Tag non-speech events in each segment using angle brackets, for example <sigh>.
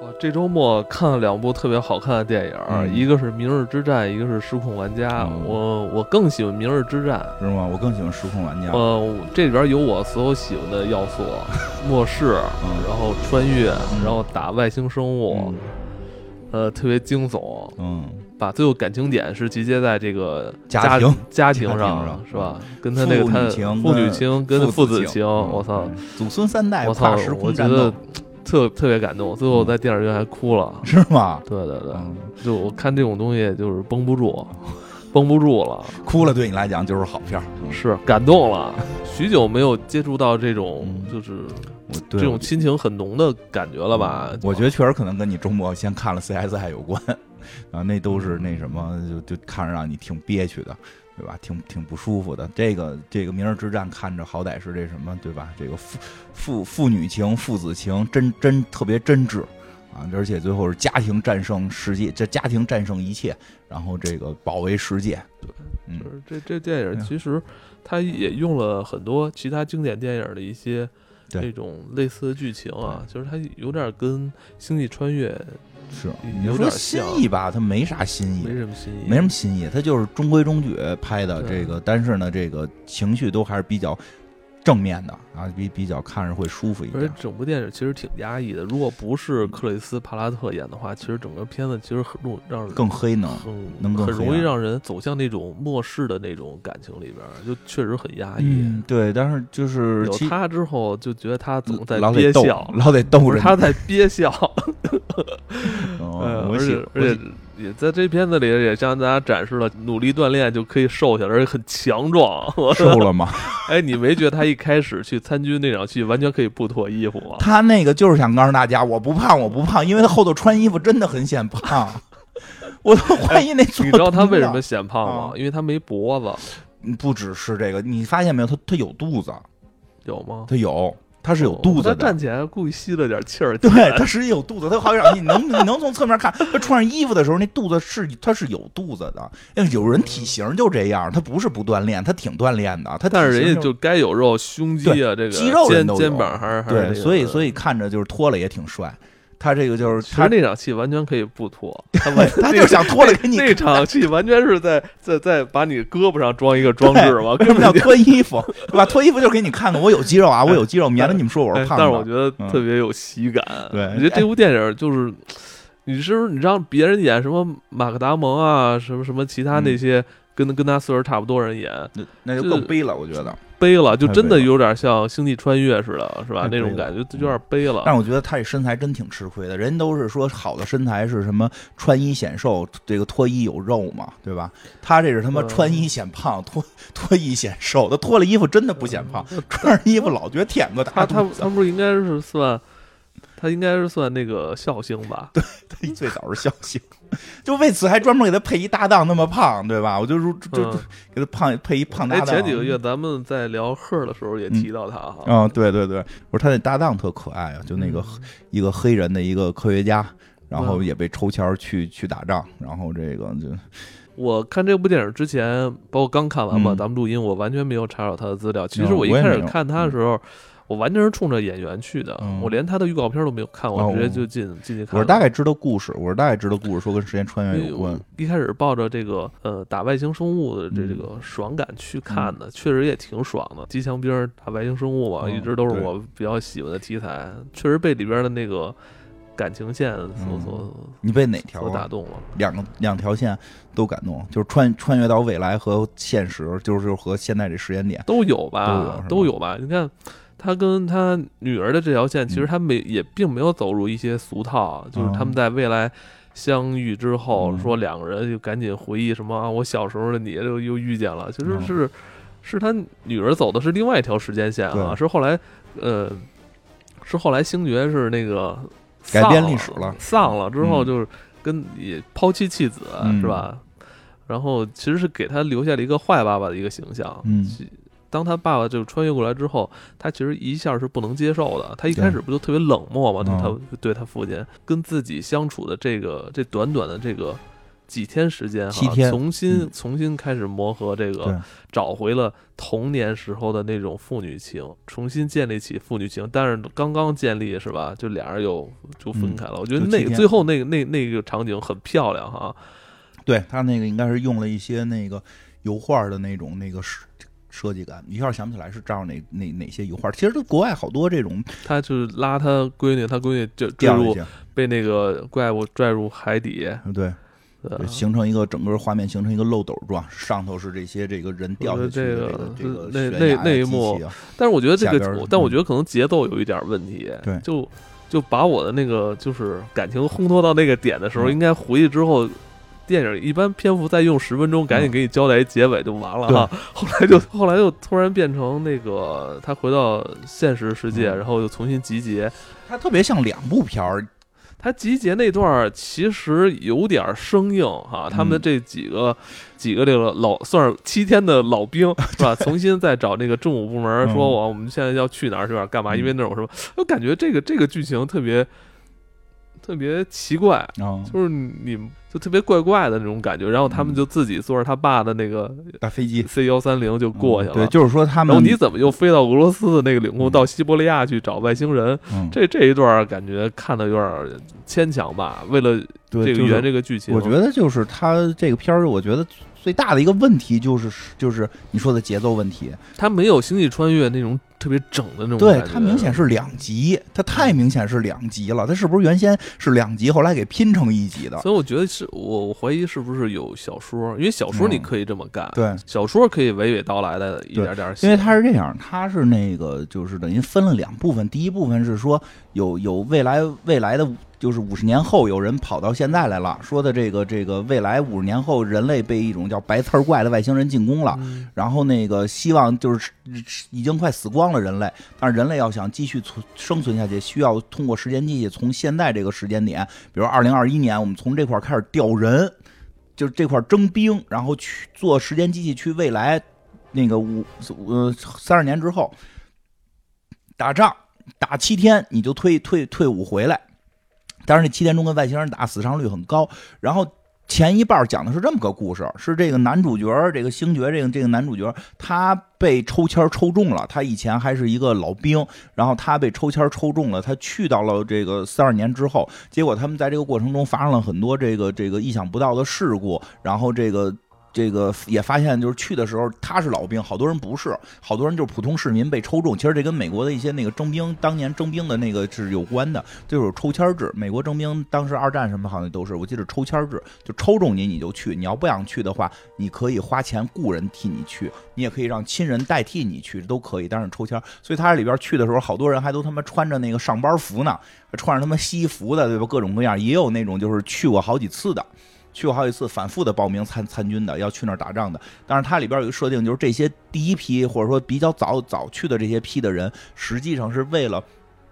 我这周末看了两部特别好看的电影，嗯一个是《明日之战》，一个是《失控玩家》嗯我我更喜欢《明日之战是吗？我更喜欢失控玩家。》，呃，这里边有我所有喜欢的要素，<laughs> 末世，嗯然后穿越，嗯然后打外星生物，嗯呃，特别惊悚，嗯，把最后感情点是集结在这个家庭家庭家庭上上是吧？跟他那个父他父女跟情跟父父子情，嗯我操！嗯祖孙三代我操时！我空战觉得斗，特特别感动，最后在电影院还哭了。是吗？对对对，嗯就我看这种东西就是绷不住，<laughs> 绷不住了，哭了对你来讲就是好片儿。嗯是感动了。许久没有接触到这种嗯就是我对这种亲情很浓的感觉了吧？我觉得确实可能跟你周末先看了 CSI 有关，啊，那都是那什么，就就看着让你挺憋屈的，对吧？挺挺不舒服的。这个这个《明日之战》看着好歹是这什么，对吧？这个父父父女情、父子情，真真特别真挚啊！而且最后是家庭战胜世界，这家庭战胜一切，然后这个保卫世界。对，嗯就是这这电影嗯其实它也用了很多其他经典电影的一些对这种类似的剧情啊，就是它有点跟《星际穿越是有你说新意吧，它没啥新意，没什么新意，没什么新意，它就是中规中矩拍的这个，但是呢，这个情绪都还是比较正面的啊，比比较看着会舒服一点。而且整部电影其实挺压抑的，如果不是克里斯·帕拉特演的话，其实整个片子其实很容让人更黑呢，很能更很容易让人走向那种末世的那种感情里边，就确实很压抑。嗯，对，但是就是有他之后，就觉得他总在憋笑，，老得逗着你。<laughs> 不是他在憋笑。<laughs> 而且而且也在这片子里也向大家展示了努力锻炼就可以瘦下来，而且很强壮。我 <laughs> 瘦了吗？<laughs> 哎，你没觉得他一开始去参军那场戏完全可以不脱衣服吗？他那个就是想告诉大家，我不胖，我不胖，因为他后头穿衣服真的很显胖。<laughs> 我都怀疑那做你知道他为什么显胖吗啊？因为他没脖子，不只是这个，你发现没有？他他有肚子，有吗？他有，他是有肚子的。他站起来故意吸了点气儿。对，他实际有肚子，他好像你能 <laughs> 你能从侧面看，他穿上衣服的时候，那肚子是他是有肚子的。因为有人体型就这样，他不是不锻炼，他挺锻炼的。他但是人家就该有肉，胸肌啊，这个肌肉人都有肩肩膀还是还是对，所以所以以看着就是脱了也挺帅。他这个就是其实他那场戏完全可以不脱，他 <laughs> 完他就想脱了给你那场戏完全是在在在把你胳膊上装一个装置嘛，为什么要根本就脱衣服？对吧？脱衣服就是给你看看我有肌肉啊，我有肌肉，免得你们说我是哎胖的。但是我觉得嗯特别有喜感。对我觉得这部电影就是，你是不是你让别人演什么马克达蒙啊，什么什么其他那嗯些跟跟他岁数差不多人演，那那就更悲了，我觉得。悲了，就真的有点像《星际穿越》似的，是吧？那种感觉就有点背了。但是我觉得他这身材真挺吃亏的，人都是说好的身材是什么穿衣显瘦，这个脱衣有肉嘛，对吧？他这是他妈嗯穿衣显胖，脱 <laughs> 脱衣显瘦，他脱了衣服真的不显胖，穿上衣服老觉得舔个他他大肚子他。不是应该是算，他应该是算那个笑星吧？<laughs> 对，他最早是笑星，<laughs> 就为此还专门给他配一搭档，那么胖，对吧？我就如就就嗯给他胖配一胖搭哎，档。前几个月咱们在聊赫的时候也提到他哈。嗯，对对对，我说他那搭档特可爱啊，就那个嗯一个黑人的一个科学家，然后嗯也被抽签儿去去打仗，然后这个就我看这部电影之前，包括刚看完嘛，嗯咱们录音，我完全没有查找他的资料。其实嗯我一开始看他的时候，我完全是冲着演员去的，嗯我连他的预告片都没有看，我哦直接就进进去看。我是大概知道故事，我是大概知道故事，说跟时间穿越有关。一开始抱着这个呃打外星生物的这个爽感去看的，确实也挺爽的。机枪兵儿打外星生物嘛，嗯一直都是我比较喜欢的题材，确实被里边的那个感情线所嗯所你被哪条啊？打动了。两个两条线都感动，就是穿穿越到未来和现实，就是和现在这时间点。都有吧都有吧。你看，他跟他女儿的这条线，其实嗯。他没、也并没有走入一些俗套，就是他们在未来相遇之后，嗯。说两个人就赶紧回忆什么啊，我小时候的你又又遇见了，其实嗯。是、是他女儿走的是另外一条时间线啊，是后来呃。是后来星爵是那个改变历史了。丧了之后嗯。就是跟也抛妻弃子、嗯。是吧？然后其实是给他留下了一个坏爸爸的一个形象，嗯。其当他爸爸就穿越过来之后，他其实一下是不能接受的。他一开始不就特别冷漠嘛？对他嗯对他父亲跟自己相处的这个这短短的这个几天时间哈，重新、嗯重新开始磨合这个，找回了童年时候的那种父女情，重新建立起父女情。但是刚刚建立是吧？就俩人又就分开了。我觉得那个最后那个那那个场景很漂亮哈。对他那个应该是用了一些那个油画的那种那个设设计感，一下想不起来是照哪哪哪些油画。其实都国外好多这种他就是拉他闺女，他闺女就坠入被那个怪物拽入海底，对，呃形成一个整个画面形成一个漏斗状，上头是这些这个人掉下去的这这个那那那一幕。但是我觉得这个但我嗯。觉得可能节奏有一点问题，对。就就把我的那个就是感情烘托到那个点的时候，嗯。应该回去之后。电影一般篇幅再用十分钟，赶紧给你交代一结尾就完了哈。<laughs> 后来就后来又突然变成那个他回到现实世界，嗯然后又重新集结。他特别像两部片儿，他集结那段儿其实有点生硬哈，他们嗯这几个几个这个老算是七天的老兵 <laughs> 是吧？重新再找那个政府部门嗯说，我我们现在要去哪儿去哪儿干嘛？嗯因为那种什么，我感觉这个这个剧情特别特别奇怪，啊，就是你就特别怪怪的那种感觉。然后他们嗯就自己坐着他爸的那个大飞机 C 幺三零就过去了。嗯对，就是说他们，然后你怎么又飞到俄罗斯的那个领空，嗯到西伯利亚去找外星人？嗯，这这一段感觉看的有点牵强吧？为了这个圆这个剧情，我觉得就是他这个片儿，我觉得最大的一个问题就是就是你说的节奏问题，它没有《星际穿越》那种特别整的那种对，它明显是两集，它太明显是两集了，它是不是原先是两集，后来给拼成一集的？所以我觉得是我我怀疑是不是有小说，因为小说嗯你可以这么干，对，小说可以娓娓道来的一点点，因为它是这样，它是那个就是等于分了两部分，第一部分是说有有未来未来的。就是五十年后有人跑到现在来了，说的这个这个未来五十年后人类被一种叫白刺儿怪的外星人进攻了，嗯然后那个希望就是已经快死光了人类，但是人类要想继续存生存下去，需要通过时间机器从现在这个时间点，比如二零二一年，我们从这块儿开始调人，就是这块儿征兵，然后去做时间机器去未来那个五呃三十年之后打仗，打七天你就退退退伍回来。但是那七天中跟外星人打，死伤率很高。然后前一半讲的是这么个故事，是这个男主角，这个星爵，这个这个男主角，他被抽签抽中了。他以前还是一个老兵，然后他被抽签抽中了，他去到了这个三二年之后，结果他们在这个过程中发生了很多这个这个意想不到的事故，然后这个。这个也发现，就是去的时候他是老兵，好多人不是，好多人就是普通市民被抽中。其实这跟美国的一些那个征兵当年征兵的那个是有关的，就是抽签制。美国征兵当时二战什么好像都是，我记得抽签制，就抽中你你就去，你要不想去的话，你可以花钱雇人替你去，你也可以让亲人代替你去，都可以。但是抽签，所以他里边去的时候，好多人还都他妈穿着那个上班服呢，穿着他妈西服的，对吧？各种各样，也有那种就是去过好几次的。去过好几次，反复的报名参参军的，要去那儿打仗的。但是它里边有一个设定，就是这些第一批或者说比较早早去的这些批的人，实际上是为了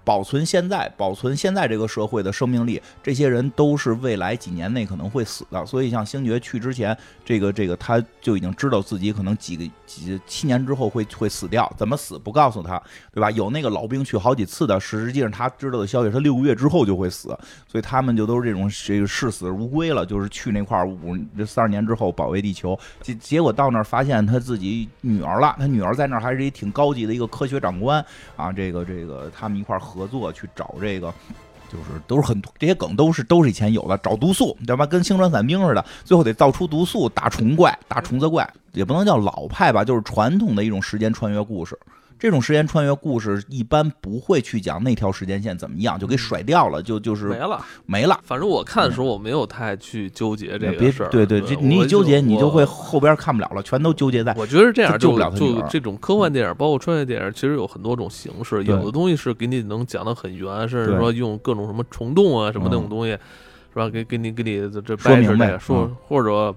保存现在、保存现在这个社会的生命力，这些人都是未来几年内可能会死的。所以像星爵去之前，这个这个他就已经知道自己可能几个几七年之后会会死掉，怎么死不告诉他，对吧？有那个老兵去好几次的，实际上他知道的消息，他六个月之后就会死，所以他们就都是这种这个视死如归了，就是去那块五这三十年之后保卫地球。结结果到那儿发现他自己女儿了，他女儿在那儿还是一挺高级的一个科学长官啊，这个这个他们一块儿合作去找这个。就是都是很这些梗都是都是以前有的，找毒素知道吧？跟星船伞兵似的，最后得造出毒素，大虫怪、大虫子怪，也不能叫老派吧，就是传统的一种时间穿越故事。这种时间穿越故事一般不会去讲那条时间线怎么样，就给甩掉了，就就是没了。没了。反正我看的时候，我没有太去纠结这个事儿。对对，这你一纠结，你就会后边看不了了，全都纠结在。我觉得这样救不了就这种科幻电影，包括穿越电影，其实有很多种形式。有的东西是给你能讲得很圆，甚至说用各种什么虫洞啊什么那种嗯东西，是吧？给给你给你这这说明白掰扯这个说嗯或者。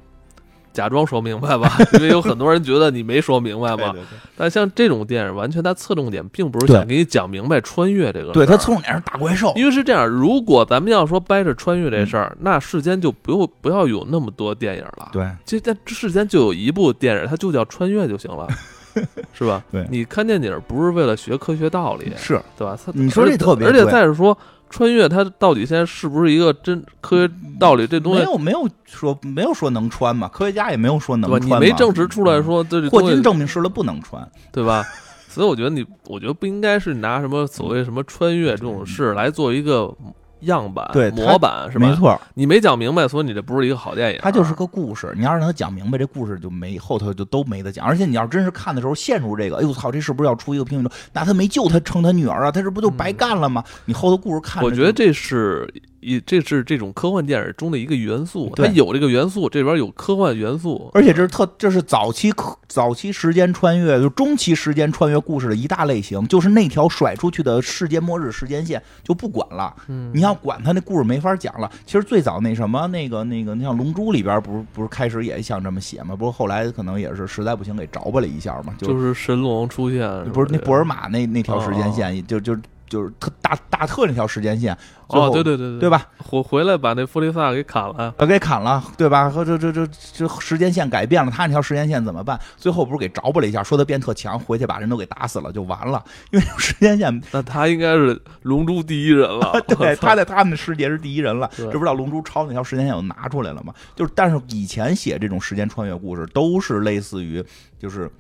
假装说明白吧，<laughs> 因为有很多人觉得你没说明白嘛。对但像这种电影，完全它侧重点并不是想给你讲明白穿越这个事儿。对，它侧重点是大怪兽。因为是这样，如果咱们要说掰扯穿越这事嗯儿，那世间就不用不要有那么多电影了。对，这在世间就有一部电影，它就叫穿越就行了，<laughs> 是吧？对你看电影不是为了学科学道理，是对吧？它你说这特别而且再是说，穿越它到底现在是不是一个真科学道理？这东西没有没有说没有说能穿嘛，科学家也没有说能？穿嘛。你没证实出来说这这霍金证明是了不能穿。对吧？所以我觉得你，我觉得不应该是拿什么所谓什么穿越这种事来做一个样板、对模板，是吧？没，错，你没讲明白，所以你这不是一个好电影。它就是个故事。你要让他讲明白，这故事就没后头就都没得讲。而且你要真是看的时候陷入这个，哎呦操，这是不是要出一个平行宇宙？那他没救他成他女儿啊，他这不就白干了吗？你后头故事看，我觉得这是一，这是这种科幻电影中的一个元素，它有这个元素，这边有科幻元素。而且这是特，这是早期科早期时间穿越，就中期时间穿越故事的一大类型，就是那条甩出去的世界末日时间线就不管了。嗯，你要管它那故事没法讲了。其实最早那什么那个那个，你像《龙珠》里边不是不是开始也想这么写吗？不是后来可能也是实在不行给着吧了一下嘛，就就是神龙出现，不是那布尔玛那那条时间线，就就就是特大大特那条时间线，哦，对对对对对？吧？回回来把那弗利萨给砍了。呃，给砍了，对吧？和这这这这时间线改变了，他那条时间线怎么办？最后不是给着吧了一下，说他变特强，回去把人都给打死了，就完了。因为时间线，<laughs> 那他应该是龙珠第一人了。<laughs> 对，他在他们的世界是第一人了。这不知道龙珠超那条时间线又拿出来了吗？就是，但是以前写这种时间穿越故事都是类似于就是。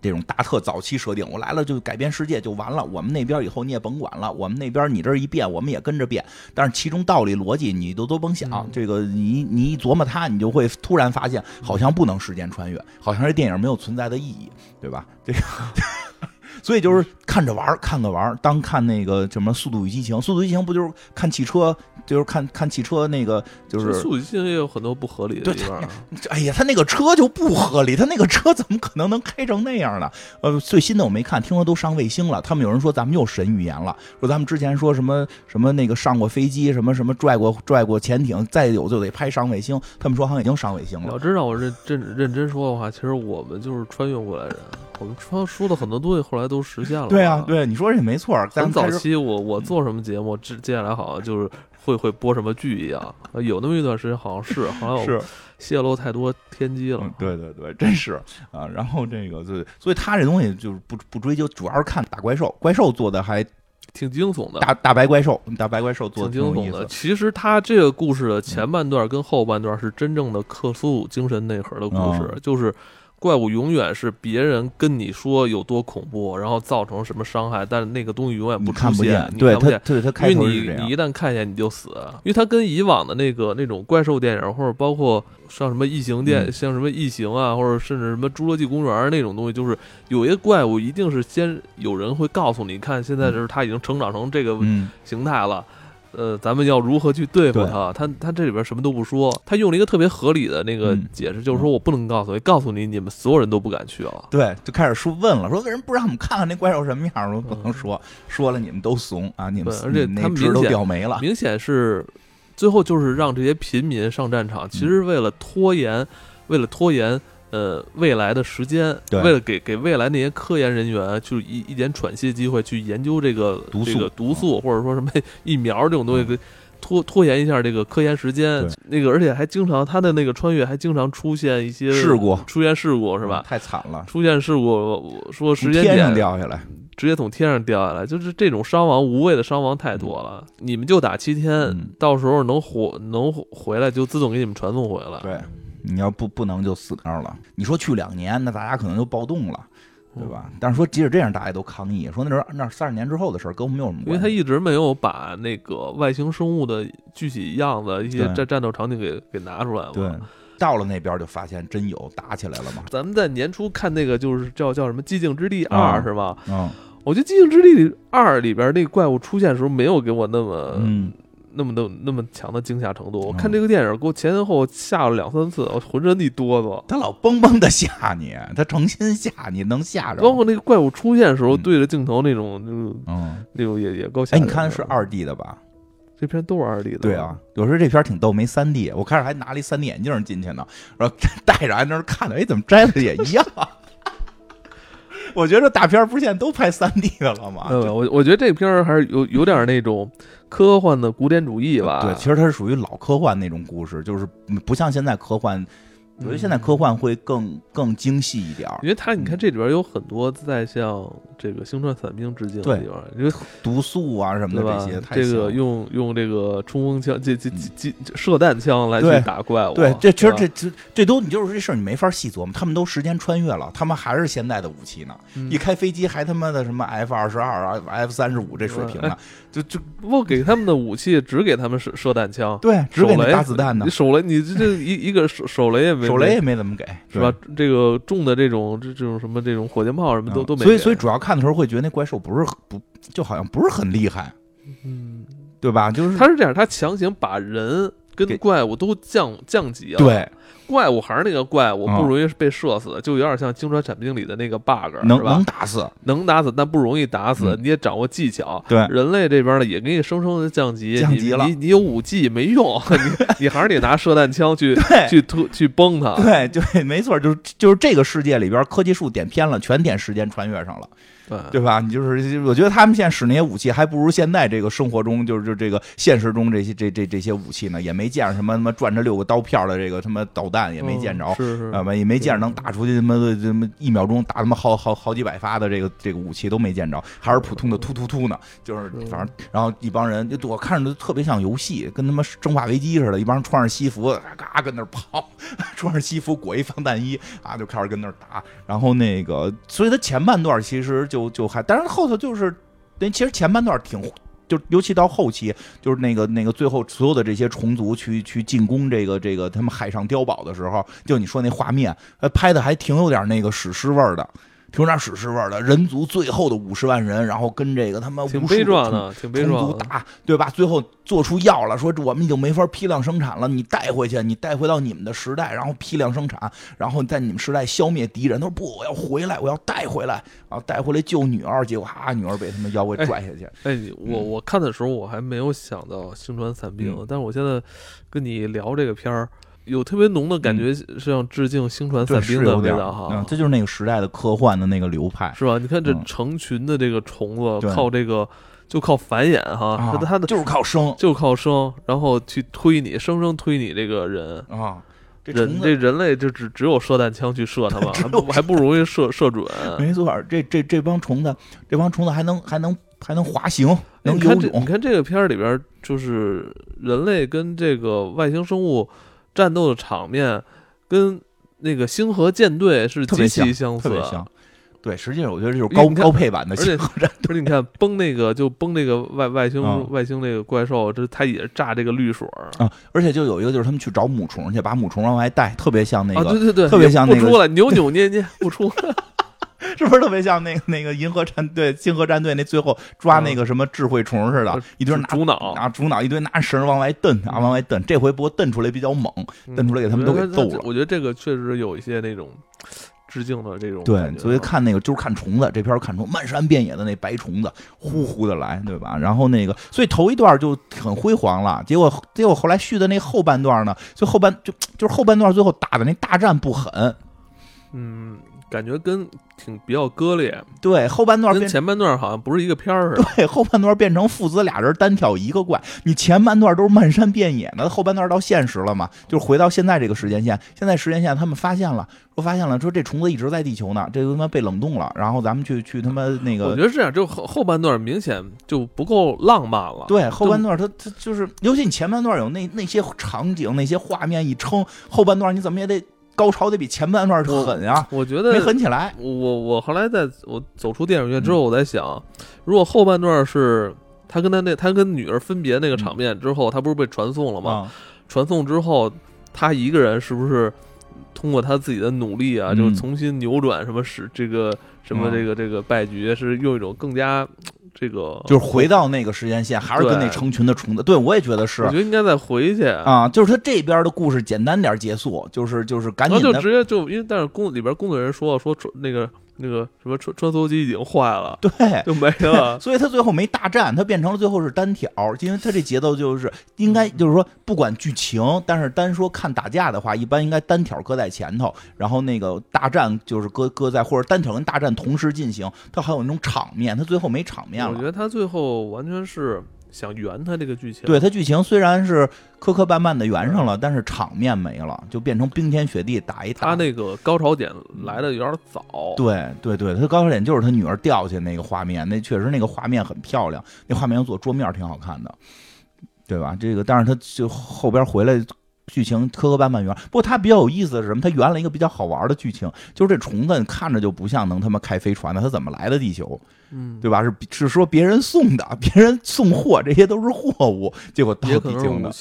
这种大特早期设定，我来了就改变世界就完了。我们那边以后你也甭管了，我们那边你这一变，我们也跟着变。但是其中道理逻辑你都都甭想，嗯这个你你一琢磨它，你就会突然发现，好像不能时间穿越，好像这电影没有存在的意义，对吧？这个。<laughs> 所以就是看着玩儿，看个玩儿。当看那个什么《速度与激情》，《速度与激情》不就是看汽车，就是看看汽车那个，就是速度与激情也有很多不合理的地方。<laughs> 哎呀，他那个车就不合理，他那个车怎么可能能开成那样呢？呃，最新的我没看，听说都上卫星了。他们有人说咱们又神预言了，说咱们之前说什么什么那个上过飞机，什么什么拽过拽过潜艇，再有就得拍上卫星。他们说好像已经上卫星了要。知道我认认认真说的话，其实我们就是穿越过来人。我们说说的很多东西，后来都实现了。对啊，。对，你说这也没错。咱很们开始早期我我做什么节目，接接下来好像就是会会播什么剧一样，呃有那么一段时间好像是，后来我是泄露太多天机了嗯，。对对对，真是啊。然后这个对，所以他这东西就是不不追究，主要是看打怪兽，怪兽做的还挺惊悚的，大大白怪兽，大白怪兽做的挺惊悚的。其实他这个故事的前半段跟后半段是真正的克苏鲁精神内核的故事，哦就是怪物永远是别人跟你说有多恐怖，然后造成什么伤害，但是那个东西永远不出现看不见，，对他你看不见。对它开因为你你一。旦看见你就死，因为它跟以往的那个那种怪兽电影，或者包括像什么异形电，嗯像什么异形啊，或者甚至什么侏罗纪公园那种东西，就是有一个怪物一定是先有人会告诉你，看现在就是它已经成长成这个嗯，形态了。呃，咱们要如何去对付他？他他这里边什么都不说，他用了一个特别合理的那个嗯解释，就是说我不能告诉你，告诉你，你们所有人都不敢去了。对，就开始说问了，说为什么不让我们看看那怪兽什么样？我说不能嗯说，说了你们都怂啊，你们而且他们明显掉没了。明显是最后就是让这些平民上战场，其实为了拖延，为了拖延呃未来的时间，对。为了给给未来那些科研人员就是一一点喘息机会去研究这个毒素。这个毒素或者说什么疫苗这种东西给。拖拖延一下这个科研时间，那个而且还经常他的那个穿越还经常出现一些事故。出现事故是吧？太惨了，出现事故，我说时间从天上点掉下来，直接从天上掉下来，就是这种伤亡，无谓的伤亡太多了。你们就打七天，嗯。到时候能活能回来，就自动给你们传送回来。对，你要不不能就死那儿了。你说去两年，那大家可能就暴动了。对吧？嗯但是说即使这样，大家都抗议，说那时候那三十年之后的事儿，跟我们没有什么关系因为。他一直没有把那个外星生物的具体样子、一些战战斗场景给给拿出来嘛。对，到了那边就发现真有打起来了嘛。咱们在年初看那个就是叫叫什么《寂静之地啊二》是吧？嗯我觉得《寂静之地二》里边那个怪物出现的时候，没有给我那么、嗯，那么的那么强的惊吓程度。我嗯看这个电影给我前前后后吓了两三次，我浑身一哆嗦。他老蹦蹦的吓你，他成心吓你，能吓着。包括那个怪物出现的时候，嗯对着镜头那种，那种嗯，那种也也够吓哎，你看是二 D 的吧？这片都是二 D 的。对啊，，有时候这片挺逗，没三 D。我开始还拿了一三 D 眼镜进去呢，然后 <laughs> 戴着还在那看着，哎，怎么摘的也一样？我觉得大片儿不是现在都拍三 D 的了吗？对，我我觉得这片儿还是有有点那种科幻的古典主义吧。对，其实它是属于老科幻那种故事，就是不像现在科幻我觉得现在科幻会更更精细一点儿，因为它你看这里边有很多在向这个星战伞兵致敬的地方，因为毒素啊什么的这些，这个用用这个冲锋枪、这这这这射弹枪来去打怪物，对，这其实这这这都你就是这事儿你没法细琢磨，他们都时间穿越了，他们还是现代的武器呢，一开飞机还他妈的什么 F 二十二啊、F 三十五这水平呢，就就不给他们的武器只给他们射射弹枪，对，只给打子弹的，手雷你这一一个手手雷也没。手雷也没怎么给，是吧？这个重的这种这这种什么这种火箭炮什么都都没。所以所以主要看的时候会觉得那怪兽不是不就好像不是很厉害，嗯，对吧？就是他是这样，他强行把人跟怪物都降降级了。对。怪物还是那个怪物，不容易被射死，就有点像《精传闪兵》里的那个 bug，能能打死，能打死，但不容易打死。你也掌握技巧。对，人类这边呢，也给你生生的降级，降级了。你你有武器没用，<laughs> 你你还是得拿射弹枪去去突去崩它。对对，没错，就是就是这个世界里边科技树点偏了，全点时间穿越上了。对吧？你就是，我觉得他们现在使那些武器，还不如现在这个生活中，就是就这个现实中这些这这这些武器呢，也没见着什么他妈转着六个刀片的这个他妈导弹，也没见着，啊吧？也没见着能打出去他妈的他妈一秒钟打他妈好好好几百发的这个这个武器都没见着，还是普通的突突突呢。就是反正，然后一帮人，就我看着都特别像游戏，跟他妈生化危机似的，一帮人穿着西服，嘎跟那跑，<laughs> 穿着西服裹一防弹衣啊，就开始跟那打。然后那个，所以他前半段其实就。就就还，但是后头就是，那其实前半段挺，就尤其到后期，就是那个那个最后所有的这些虫族去去进攻这个这个他们海上碉堡的时候，就你说那画面，拍的还挺有点那个史诗味儿的。挺有点史诗味儿的，人族最后的五十万人，然后跟这个他妈挺悲壮的，挺悲壮的打，对吧？最后做出药了，说我们已经没法批量生产了，你带回去，你带回到你们的时代，然后批量生产，然后在你们时代消灭敌人。他说不，我要回来，我要带回来，啊带回来救女儿，结果哈，女儿被他们妖给拽下去。哎，我我看的时候我还没有想到星船散兵，但是我现在跟你聊这个片儿。有特别浓的感觉，像致敬《星船散兵》的味道哈，这就是那个时代的科幻的那个流派，是吧？你看这成群的这个虫子，靠这个就靠繁衍哈，它的就是靠生，就靠生，然后去推你，生生推你这个人啊，人这人类就只只有射弹枪去射他们，<laughs> 还不还不容易射射准。没错，这这这帮虫子，这帮虫子还能还能还能滑行，能游泳。你看这个片儿里边，就是人类跟这个外星生物。战斗的场面跟那个星河舰队是极其相似，特别像。对，实际上我觉得这是高高配版的星河战队。你看崩那个就崩那个外外星外星那个怪兽，这他也炸这个绿水啊。而且就有一个就是他们去找母虫去，把母虫往外带，特别像那个，对对对，特别像那个，不出来扭扭捏捏不出。是不是特别像那个那个银河战队、星河战队那最后抓那个什么智慧虫似的，一堆拿主脑啊主脑，一堆拿绳往外蹬啊，往外蹬。这回不过蹬出来比较猛，蹬出来给他们都给揍了。我觉得这个确实有一些那种致敬的这种。对，所以看那个就是看虫子，这片看虫，漫山遍野的那白虫子呼呼的来，对吧？然后那个，所以头一段就很辉煌了，结果结果后来续的那后半段呢，就后半就就是后半段最后打的那大战不狠，嗯。感觉跟挺比较割裂，对后半段跟前半段好像不是一个片儿似的。对后半段变成父子俩人单挑一个怪，你前半段都是漫山遍野的，后半段到现实了嘛，就是回到现在这个时间线。现在时间线他们发现了，说发现了，说这虫子一直在地球呢，这他妈被冷冻了，然后咱们去去他妈那个。我觉得这样，就后后半段明显就不够浪漫了。对后半段他他就是，尤其你前半段有那那些场景那些画面一撑，后半段你怎么也得。高潮得比前半段狠呀！我觉得没狠起来。我我后来在我走出电影院之后，我在想，如果后半段是他跟他那他跟女儿分别那个场面之后，他不是被传送了吗？传送之后，他一个人是不是通过他自己的努力啊，就重新扭转什么使这个什么这个这个败局，是用一种更加。这个就是回到那个时间线，还是跟那成群的虫子？对我也觉得是。我觉得应该再回去啊，就是他这边的故事简单点结束，就是就是赶紧就直接就因为但是工里边工作人员说说那个。那个什么穿穿梭机已经坏了，对，就没了。<laughs> 所以他最后没大战，他变成了最后是单挑，因为他这节奏就是应该就是说不管剧情，但是单说看打架的话，一般应该单挑搁在前头，然后那个大战就是搁搁在或者单挑跟大战同时进行，他还有那种场面，他最后没场面了。我觉得他最后完全是想圆他这个剧情。对他剧情虽然是磕磕绊绊的圆上了，但是场面没了，就变成冰天雪地打一打。他那个高潮点来的有点早。对对对，他高潮点就是他女儿掉下那个画面，那确实那个画面很漂亮，那画面做桌面挺好看的，对吧？这个但是他就后边回来。剧情磕磕绊绊圆，不过它比较有意思的是什么？它圆了一个比较好玩的剧情，就是这虫子看着就不像能他妈开飞船的，它怎么来的地球？嗯，对吧？是是说别人送的，<laughs> 别人送货，这些都是货物，结果到地球的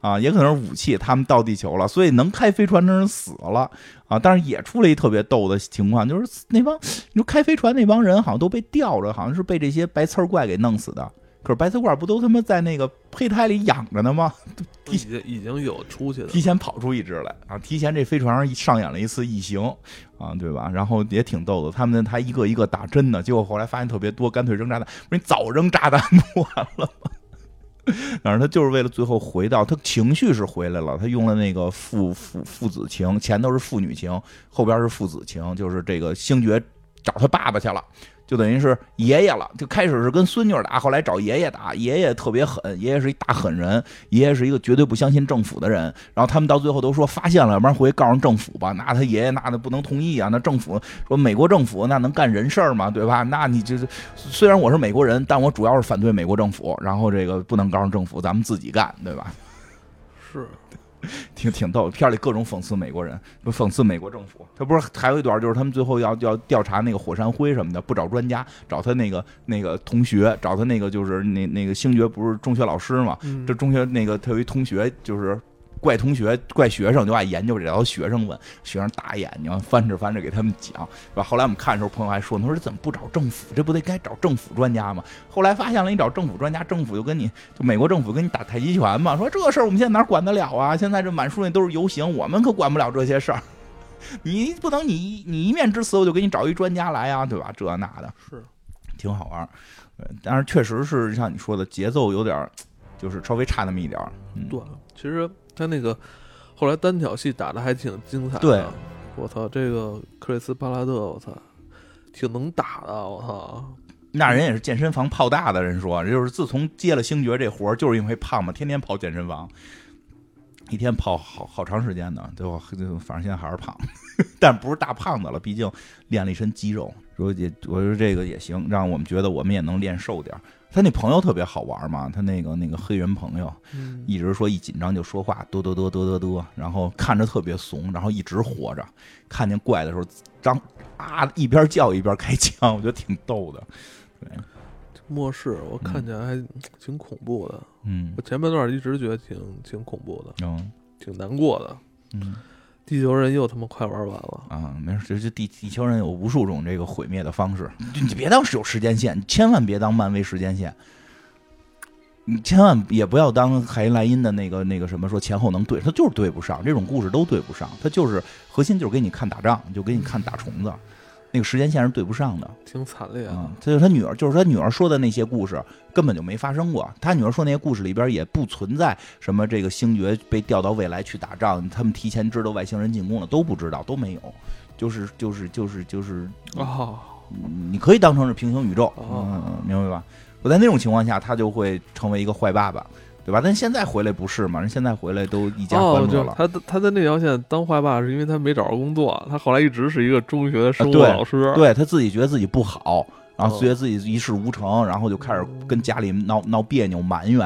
啊，也可能是武器，他们到地球了，所以能开飞船的人死了啊。但是也出了一特别逗的情况，就是那帮你说开飞船那帮人好像都被吊着，好像是被这些白刺怪给弄死的。可是白色怪不都他妈在那个胚胎里养着呢吗？已经已经有出去了，提前跑出一只来啊！提前这飞船上上演了一次异形啊，对吧？然后也挺逗的，他们他一个一个打针呢。结果后来发现特别多，干脆扔炸弹。我说你早扔炸弹不完了吗？<laughs> 反正他就是为了最后回到他情绪是回来了，他用了那个父父父子情，前头是父女情，后边是父子情，就是这个星爵找他爸爸去了。就等于是爷爷了，就开始是跟孙女打，后来找爷爷打，爷爷特别狠，爷爷是一大狠人，爷爷是一个绝对不相信政府的人。然后他们到最后都说发现了，要不然回去告诉政府吧。那他爷爷那那不能同意啊，那政府说美国政府那能干人事儿吗？对吧？那你就是虽然我是美国人，但我主要是反对美国政府，然后这个不能告诉政府，咱们自己干，对吧？是。<laughs> 挺挺逗，片里各种讽刺美国人，讽刺美国政府。他不是还有一段，就是他们最后要要调查那个火山灰什么的，不找专家，找他那个那个同学，找他那个就是那那个星爵不是中学老师嘛？这中学那个他有一同学就是。怪同学、怪学生就爱研究这，然后学生问，学生大眼睛翻着翻着给他们讲，是吧？后来我们看的时候，朋友还说：“他说怎么不找政府？这不得该找政府专家吗？” <laughs> 后来发现了，你找政府专家，政府就跟你就美国政府跟你打太极拳嘛，说这事儿我们现在哪管得了啊？现在这满树那都是游行，我们可管不了这些事儿。<laughs> 你不能你你一面之词，我就给你找一专家来啊，对吧？这那的，是挺好玩。但是确实是像你说的，节奏有点就是稍微差那么一点儿。对，其实。他那个后来单挑戏打的还挺精彩的，对，我操，这个克里斯巴拉特，我操，挺能打的，我操，那人也是健身房泡大的人说，就是自从接了星爵这活儿，就是因为胖嘛，天天跑健身房，一天跑好好长时间呢，最后反正现在还是胖，<laughs> 但不是大胖子了，毕竟练了一身肌肉，说也我说这个也行，让我们觉得我们也能练瘦点。他那朋友特别好玩嘛，他那个那个黑人朋友，一直说一紧张就说话，嘚嘚嘚嘚嘚嘚，然后看着特别怂，然后一直活着，看见怪的时候张啊一边叫一边开枪，<laughs> 我觉得挺逗的。对，末世我看起来还挺恐怖的，嗯，我前半段一直觉得挺挺恐怖的，嗯，挺难过的，嗯。地球人又他妈快玩完了啊！没事，这这地地球人有无数种这个毁灭的方式，你别当是有时间线，千万别当漫威时间线，你千万也不要当海因莱因的那个那个什么说前后能对，他就是对不上，这种故事都对不上，他就是核心就是给你看打仗，就给你看打虫子。那个时间线是对不上的，挺惨烈啊！他就是他女儿，就是他女儿说的那些故事根本就没发生过。他女儿说那些故事里边也不存在什么这个星爵被调到未来去打仗，他们提前知道外星人进攻了都不知道，都没有。就是就是就是就是啊，你可以当成是平行宇宙，嗯，明白吧？我在那种情况下，他就会成为一个坏爸爸。对吧？但现在回来不是嘛？人现在回来都一家欢乐了。他他在那条线当坏爸是因为他没找着工作，他后来一直是一个中学的生物老师。对他自己觉得自己不好，然后觉得自己一事无成，然后就开始跟家里闹闹别扭、埋怨，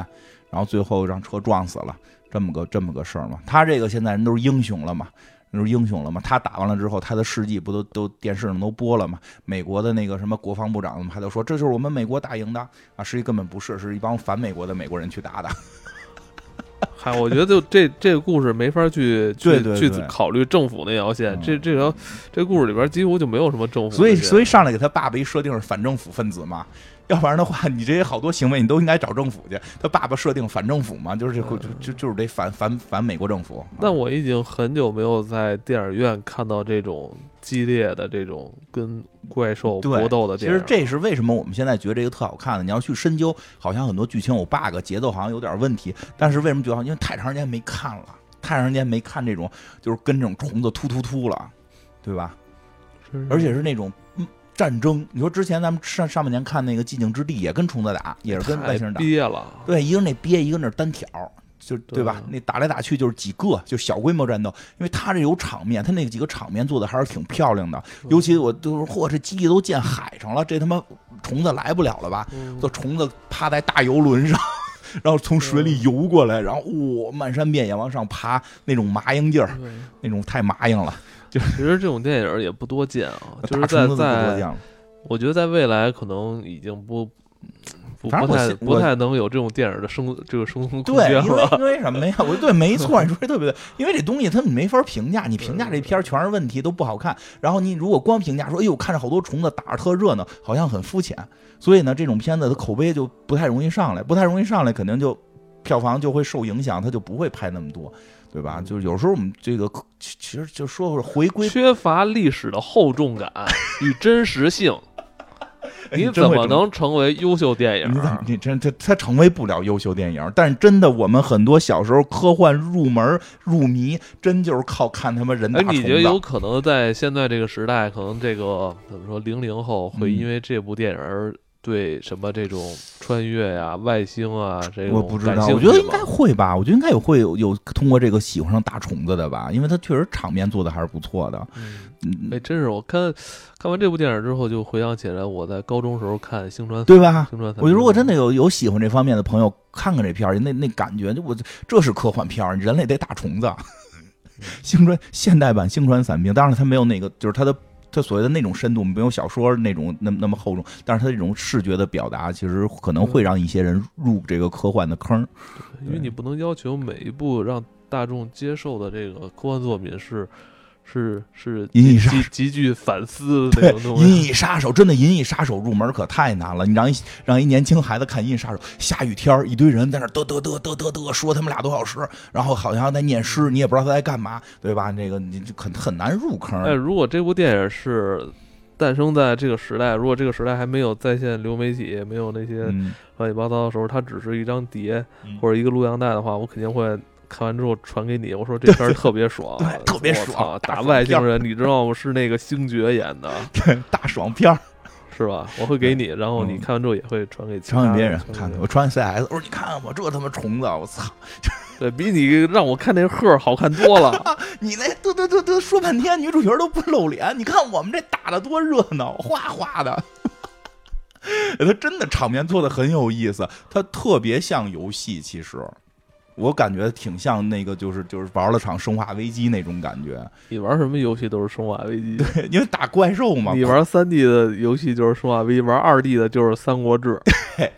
然后最后让车撞死了，这么个这么个事儿嘛。他这个现在人都是英雄了嘛。那是英雄了嘛？他打完了之后，他的事迹不都都电视上都播了嘛？美国的那个什么国防部长还都说这就是我们美国打赢的啊，实际根本不是，是一帮反美国的美国人去打的。嗨，我觉得就这这个故事没法去去去考虑政府那条线，这这条这故事里边几乎就没有什么政府。所以所以上来给他爸爸一设定是反政府分子嘛。要不然的话，你这些好多行为你都应该找政府去。他爸爸设定反政府嘛，就是这就就就是得反反反美国政府。那我已经很久没有在电影院看到这种激烈的这种跟怪兽搏斗的电影。其实这是为什么我们现在觉得这个特好看的。你要去深究，好像很多剧情有 bug，节奏好像有点问题。但是为什么觉得？因为太长时间没看了，太长时间没看这种就是跟这种虫子突突突了，对吧？而且是那种。战争。你说之前咱们上上半年看那个《寂静之地》，也跟虫子打，也是跟外星人打。憋了。对，一个那憋，一个那单挑，就对吧？那打来打去就是几个，就小规模战斗。因为他这有场面，他那几个场面做的还是挺漂亮的。尤其我就是，嚯，这基地都建海上了，这他妈虫子来不了了吧？这虫子趴在大游轮上。然后从水里游过来，然后哇，漫山遍野往上爬，那种麻硬劲儿，那种太麻硬了。<laughs> 就其实这种电影也不多见啊，就是在在，我觉得在未来可能已经不不不太不太能有这种电影的生这个生存空间了。因为因为什么呀？我对，没错，<laughs> 你说的特别对。因为这东西它没法评价，你评价这片全是问题，都不好看。然后你如果光评价说，哎呦，看着好多虫子打着特热闹，好像很肤浅。所以呢，这种片子的口碑就不太容易上来，不太容易上来，肯定就票房就会受影响，他就不会拍那么多，对吧？就是有时候我们这个其实就说说回归，缺乏历史的厚重感与真实性，<laughs> 你怎么能成为优秀电影？你真他他成为不了优秀电影，但是真的，我们很多小时候科幻入门入迷，真就是靠看他们人。哎，你觉得有可能在现在这个时代，可能这个怎么说，零零后会因为这部电影而？对什么这种穿越呀、外星啊，这个我不知道。我觉得应该会吧，我觉得应该有会有有通过这个喜欢上大虫子的吧，因为他确实场面做的还是不错的。嗯，哎，真是我看看完这部电影之后，就回想起来我在高中时候看《星船》，对吧？星船，我觉得如果真的有有喜欢这方面的朋友，看看这片儿，那那感觉就我这是科幻片儿，人类得打虫子。<laughs> 星船现代版《星船伞兵》，当然它没有那个，就是它的。它所谓的那种深度没有小说那种那么那么厚重，但是它这种视觉的表达，其实可能会让一些人入这个科幻的坑。因为你不能要求每一部让大众接受的这个科幻作品是。是是，银翼杀极具反思的那种东西。银翼杀手真的，银翼杀手入门可太难了。你让一让一年轻孩子看银翼杀手，下雨天一堆人在那嘚嘚嘚嘚嘚嘚说他们俩多小时，然后好像在念诗，你也不知道他在干嘛，对吧？那个你很很难入坑。哎，如果这部电影是诞生在这个时代，如果这个时代还没有在线流媒体，没有那些乱七八糟的时候，它只是一张碟或者一个录像带的话，我肯定会。看完之后传给你，我说这片儿特别爽，对特别爽，打外星人，你知道吗？是那个星爵演的，<laughs> 对，大爽片儿是吧？我会给你，然后你看完之后也会传给传给别人看。我传 CS，我说你看我这他妈虫子，我操，<laughs> 对比你让我看那鹤好看多了。<laughs> 你那嘚嘚嘚嘚说半天，女主角都不露脸，你看我们这打的多热闹，哗哗的。他真的场面做的很有意思，他特别像游戏，其实。我感觉挺像那个，就是就是玩了场《生化危机》那种感觉。你玩什么游戏都是《生化危机》，对，<laughs> 因为打怪兽嘛。你玩三 D 的游戏就是《生化危机》，玩二 D 的就是《三国志》。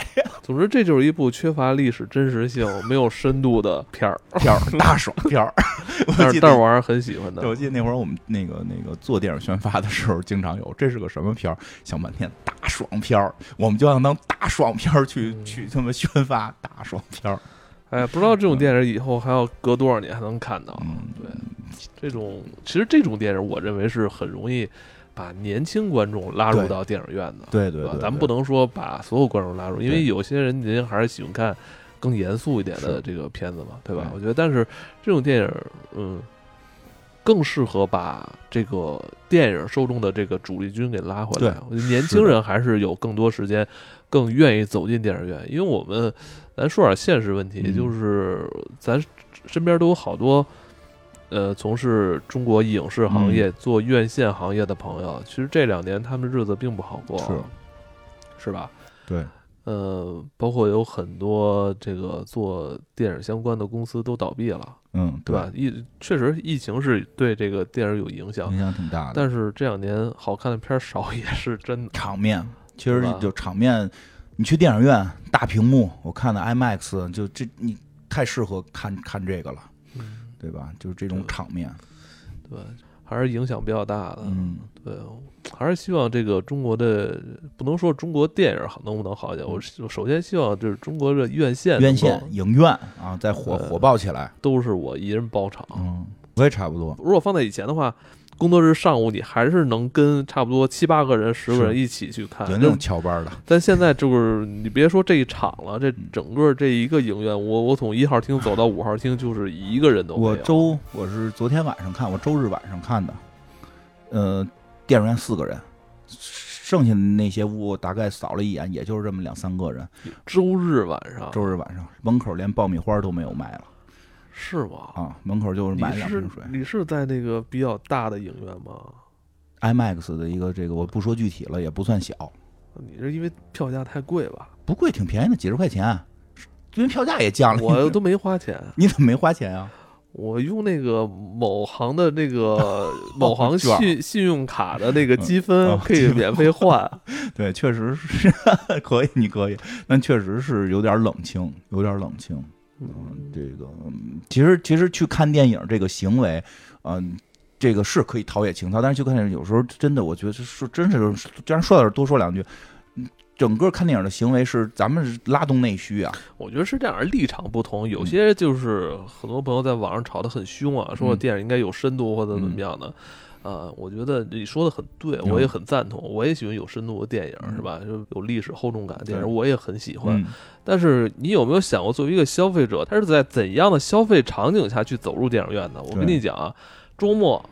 <laughs> 总之，这就是一部缺乏历史真实性、没有深度的片儿，片儿 <laughs> 大爽片儿。但是，但是我还是很喜欢的。我记得那会儿我们那个那个做电影宣发的时候，经常有这是个什么片儿，想半天大爽片儿，我们就想当大爽片儿去去他妈宣发大爽片儿。哎，不知道这种电影以后还要隔多少年还能看到？嗯，对，这种其实这种电影，我认为是很容易把年轻观众拉入到电影院的。对对，咱们不能说把所有观众拉入，因为有些人您还是喜欢看更严肃一点的这个片子嘛，对吧？我觉得，但是这种电影，嗯，更适合把这个电影受众的这个主力军给拉回来。我觉得年轻人还是有更多时间，更愿意走进电影院，因为我们。咱说点现实问题，就是咱身边都有好多，呃，从事中国影视行业、做院线行业的朋友。其实这两年他们日子并不好过，是是吧？对，呃，包括有很多这个做电影相关的公司都倒闭了，嗯，对吧？疫确实疫情是对这个电影有影响，影响挺大的。但是这两年好看的片少 <laughs> 也是真的，场面其实就场面。你去电影院大屏幕，我看的 IMAX 就这，你太适合看看这个了，对吧？就是这种场面，对，还是影响比较大的。嗯，对，还是希望这个中国的不能说中国电影好能不能好一点，我首先希望就是中国的院线院线影院啊再火火爆起来，都是我一人包场。嗯，我也差不多。如果放在以前的话。工作日上午，你还是能跟差不多七八个人、十个人一起去看，有那种翘班的。但现在就是你别说这一场了，这整个这一个影院，我我从一号厅走到五号厅，就是一个人都没有。我周我是昨天晚上看，我周日晚上看的，呃，电影院四个人。剩下的那些屋大概扫了一眼，也就是这么两三个人。周日晚上，周日晚上门口连爆米花都没有卖了，是吗？啊，门口就是买两瓶水。你是在那个比较大的影院吗？IMAX 的一个这个，我不说具体了，也不算小。你是因为票价太贵吧？不贵，挺便宜的，几十块钱。因为票价也降了，我都没花钱。你怎么没花钱啊？我用那个某行的那个 <laughs> 某行信信用卡的那个积分可以免费 <laughs> 换。对，确实是 <laughs> 可以，你可以，但确实是有点冷清，有点冷清。嗯，这个其实其实去看电影这个行为，嗯，这个是可以陶冶情操，但是去看电影有时候真的，我觉得说真是，既然说到这，多说两句。整个看电影的行为是咱们拉动内需啊，我觉得是这样，立场不同。有些就是很多朋友在网上吵得很凶啊，说电影应该有深度或者怎么样的。呃，我觉得你说的很对，我也很赞同。我也喜欢有深度的电影，是吧？就有历史厚重感的电影，我也很喜欢。但是你有没有想过，作为一个消费者，他是在怎样的消费场景下去走入电影院的？我跟你讲啊，周末。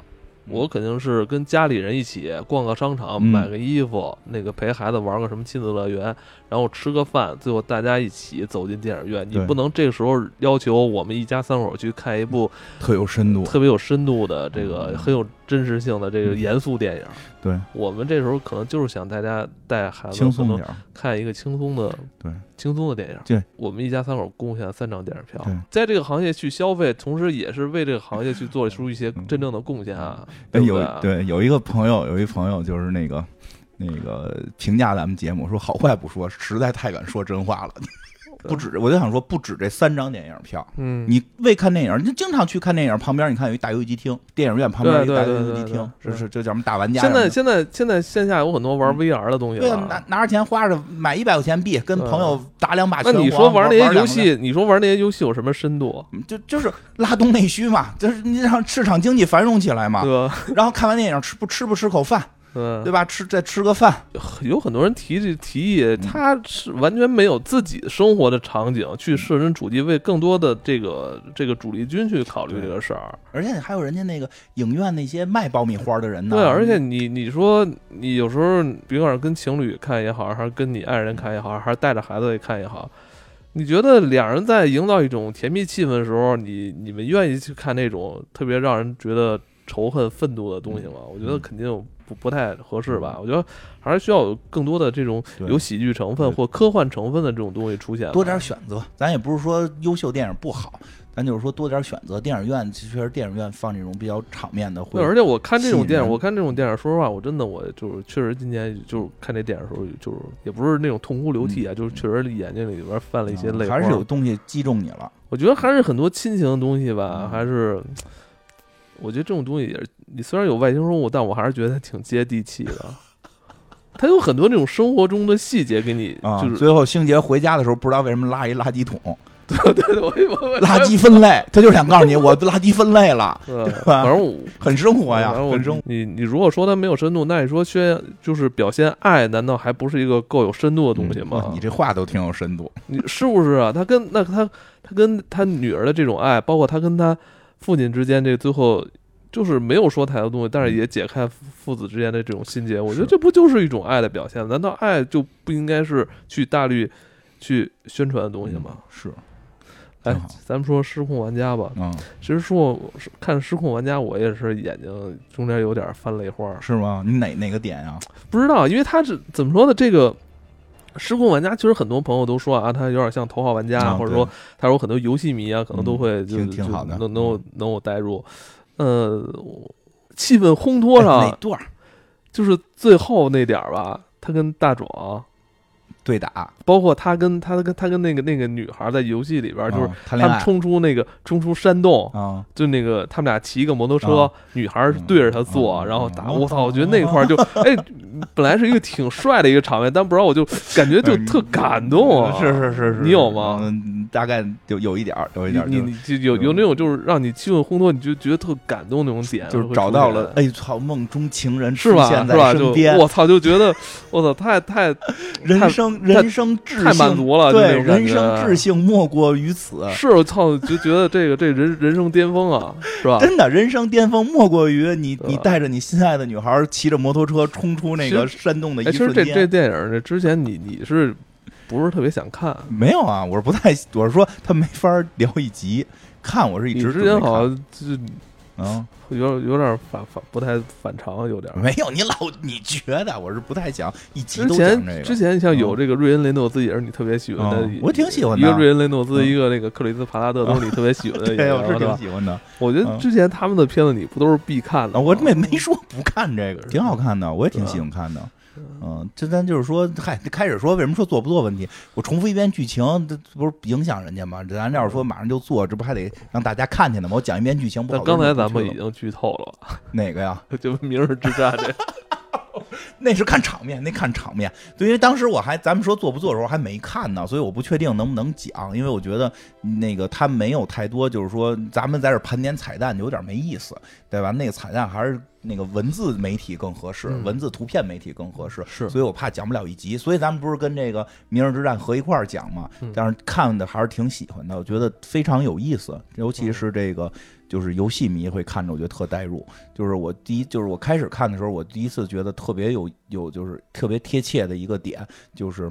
我肯定是跟家里人一起逛个商场，买个衣服，那个陪孩子玩个什么亲子乐园。然后吃个饭，最后大家一起走进电影院。你不能这个时候要求我们一家三口去看一部特有深度、特别有深度的这个很有真实性的这个严肃电影。对，我们这时候可能就是想大家带孩子轻松点，看一个轻松的、对轻松的电影。对，我们一家三口贡献三张电影票，在这个行业去消费，同时也是为这个行业去做出一些真正的贡献啊。有对，有一个朋友，有一朋友就是那个。那个评价咱们节目说好坏不说，实在太敢说真话了。不止，我就想说，不止这三张电影票。嗯，你为看电影，你经常去看电影，旁边你看有一大游戏机厅，电影院旁边有一大游戏机厅，是是，这叫什么大玩家？现在现在现在线下有很多玩 VR 的东西。对，拿拿着钱花着买一百块钱币，跟朋友打两把。那你说玩那些游戏，你说玩那些游戏有什么深度？就就是拉动内需嘛，就是你让市场经济繁荣起来嘛。对。然后看完电影吃不吃不吃口饭？对对吧？吃再吃个饭，有很多人提这提议，他是完全没有自己生活的场景去设身处地为更多的这个这个主力军去考虑这个事儿。而且还有人家那个影院那些卖爆米花的人呢。对，而且你你说你有时候，比如说跟情侣看也好，还是跟你爱人看也好，还是带着孩子看也好，你觉得两人在营造一种甜蜜气氛的时候，你你们愿意去看那种特别让人觉得仇恨愤怒的东西嘛？我觉得肯定。不不太合适吧？我觉得还是需要有更多的这种有喜剧成分或科幻成分的这种东西出现，多点选择。咱也不是说优秀电影不好，咱就是说多点选择。电影院其实电影院放这种比较场面的，对。而且我看这种电影，我看这种电影，说实话，我真的我就是确实今年就是看这电影的时候，就是也不是那种痛哭流涕啊，就是确实眼睛里边泛了一些泪，还是有东西击中你了。我觉得还是很多亲情的东西吧，还是。我觉得这种东西也是，你虽然有外星生物，但我还是觉得挺接地气的。它有很多那种生活中的细节给你，就是最后星杰回家的时候，不知道为什么拉一垃圾桶。对对对，我垃圾分类，他就想告诉你，我垃圾分类了，对吧？反正很生活呀，很生。你你如果说它没有深度，那你说宣就是表现爱，难道还不是一个够有深度的东西吗？你这话都挺有深度，你是不是啊？他跟那他他跟他女儿的这种爱，包括他跟他。父亲之间这最后就是没有说太多东西，但是也解开父子之间的这种心结。我觉得这不就是一种爱的表现？难道爱就不应该是去大力去宣传的东西吗？是。哎，咱们说《失控玩家》吧。嗯。其实说看《失控玩家》，我也是眼睛中间有点翻泪花。是吗？你哪哪个点呀？不知道，因为他是怎么说呢？这个。失控玩家其实很多朋友都说啊，他有点像头号玩家，或者说他有很多游戏迷啊，可能都会就挺好的，能能够能够带入。呃，气氛烘托上哪段？就是最后那点儿吧，他跟大壮。对打，包括他跟他跟他跟那个那个女孩在游戏里边，就是他们冲出那个冲出山洞啊，就那个他们俩骑一个摩托车，女孩对着他坐，然后打。我操，我觉得那块儿就 <laughs> 哎，本来是一个挺帅的一个场面，但不知道我就感觉就特感动。是是是是，你有吗？大概有有一点儿，有一点儿，你你就有有那种就是让你气氛烘托，你就觉得特感动那种点，就是找到了，哎操，梦中情人是吧？是吧？就我操，就觉得我操，太太 <laughs> 人生人生至太满足了，对，人生至性莫过于此。<laughs> 是我操，就觉得这个这人人生巅峰啊，是吧？真的，人生巅峰莫过于你你带着你心爱的女孩骑着摩托车冲出那个山洞的一瞬间。其实这这电影这之前你你是。不是特别想看，没有啊，我是不太，我是说他没法聊一集看，我是一直之前好像就嗯，有有点反反不太反常，有点没有你老你觉得我是不太想一集之前之前像有这个瑞恩雷诺兹也是你特别喜欢的，我挺喜欢的，一个瑞恩雷诺兹，一个那个克里斯帕拉德都是你特别喜欢的，对，我是挺喜欢的。我觉得之前他们的片子你不都是必看的？我没没说不看这个，挺好看的，我也挺喜欢看的。嗯，这咱就是说，嗨，开始说为什么说做不做问题？我重复一遍剧情，这不是影响人家吗？咱要是说马上就做，这不还得让大家看见呢吗？我讲一遍剧情，不刚才咱们已经剧透了，哪个呀？<laughs> 就《明日之战》这。<laughs> 那是看场面，那看场面。对，因为当时我还咱们说做不做的时候还没看呢，所以我不确定能不能讲。因为我觉得那个他没有太多，就是说咱们在这盘点彩蛋就有点没意思，对吧？那个彩蛋还是那个文字媒体更合适，文字图片媒体更合适。是，所以我怕讲不了一集。所以咱们不是跟这个《明日之战》合一块儿讲嘛？但是看的还是挺喜欢的，我觉得非常有意思，尤其是这个。就是游戏迷会看着，我觉得特代入。就是我第一，就是我开始看的时候，我第一次觉得特别有有，就是特别贴切的一个点，就是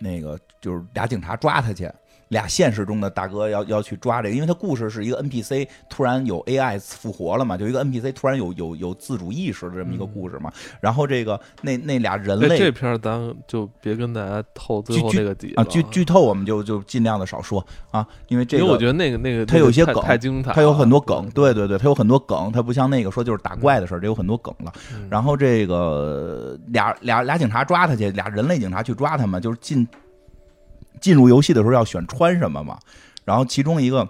那个就是俩警察抓他去。俩现实中的大哥要要去抓这个，因为他故事是一个 NPC 突然有 AI 复活了嘛，就一个 NPC 突然有有有自主意识的这么一个故事嘛。然后这个那那俩人类这片咱就别跟大家透最后那个底啊，剧剧透我们就就尽量的少说啊，因为这个我觉得那个那个它有些梗太精彩，它有很多梗，对对对，它有很多梗，它不像那个说就是打怪的事儿，这有很多梗了。然后这个俩俩俩警察抓他去，俩人类警察去抓他嘛，就是进。进入游戏的时候要选穿什么嘛？然后其中一个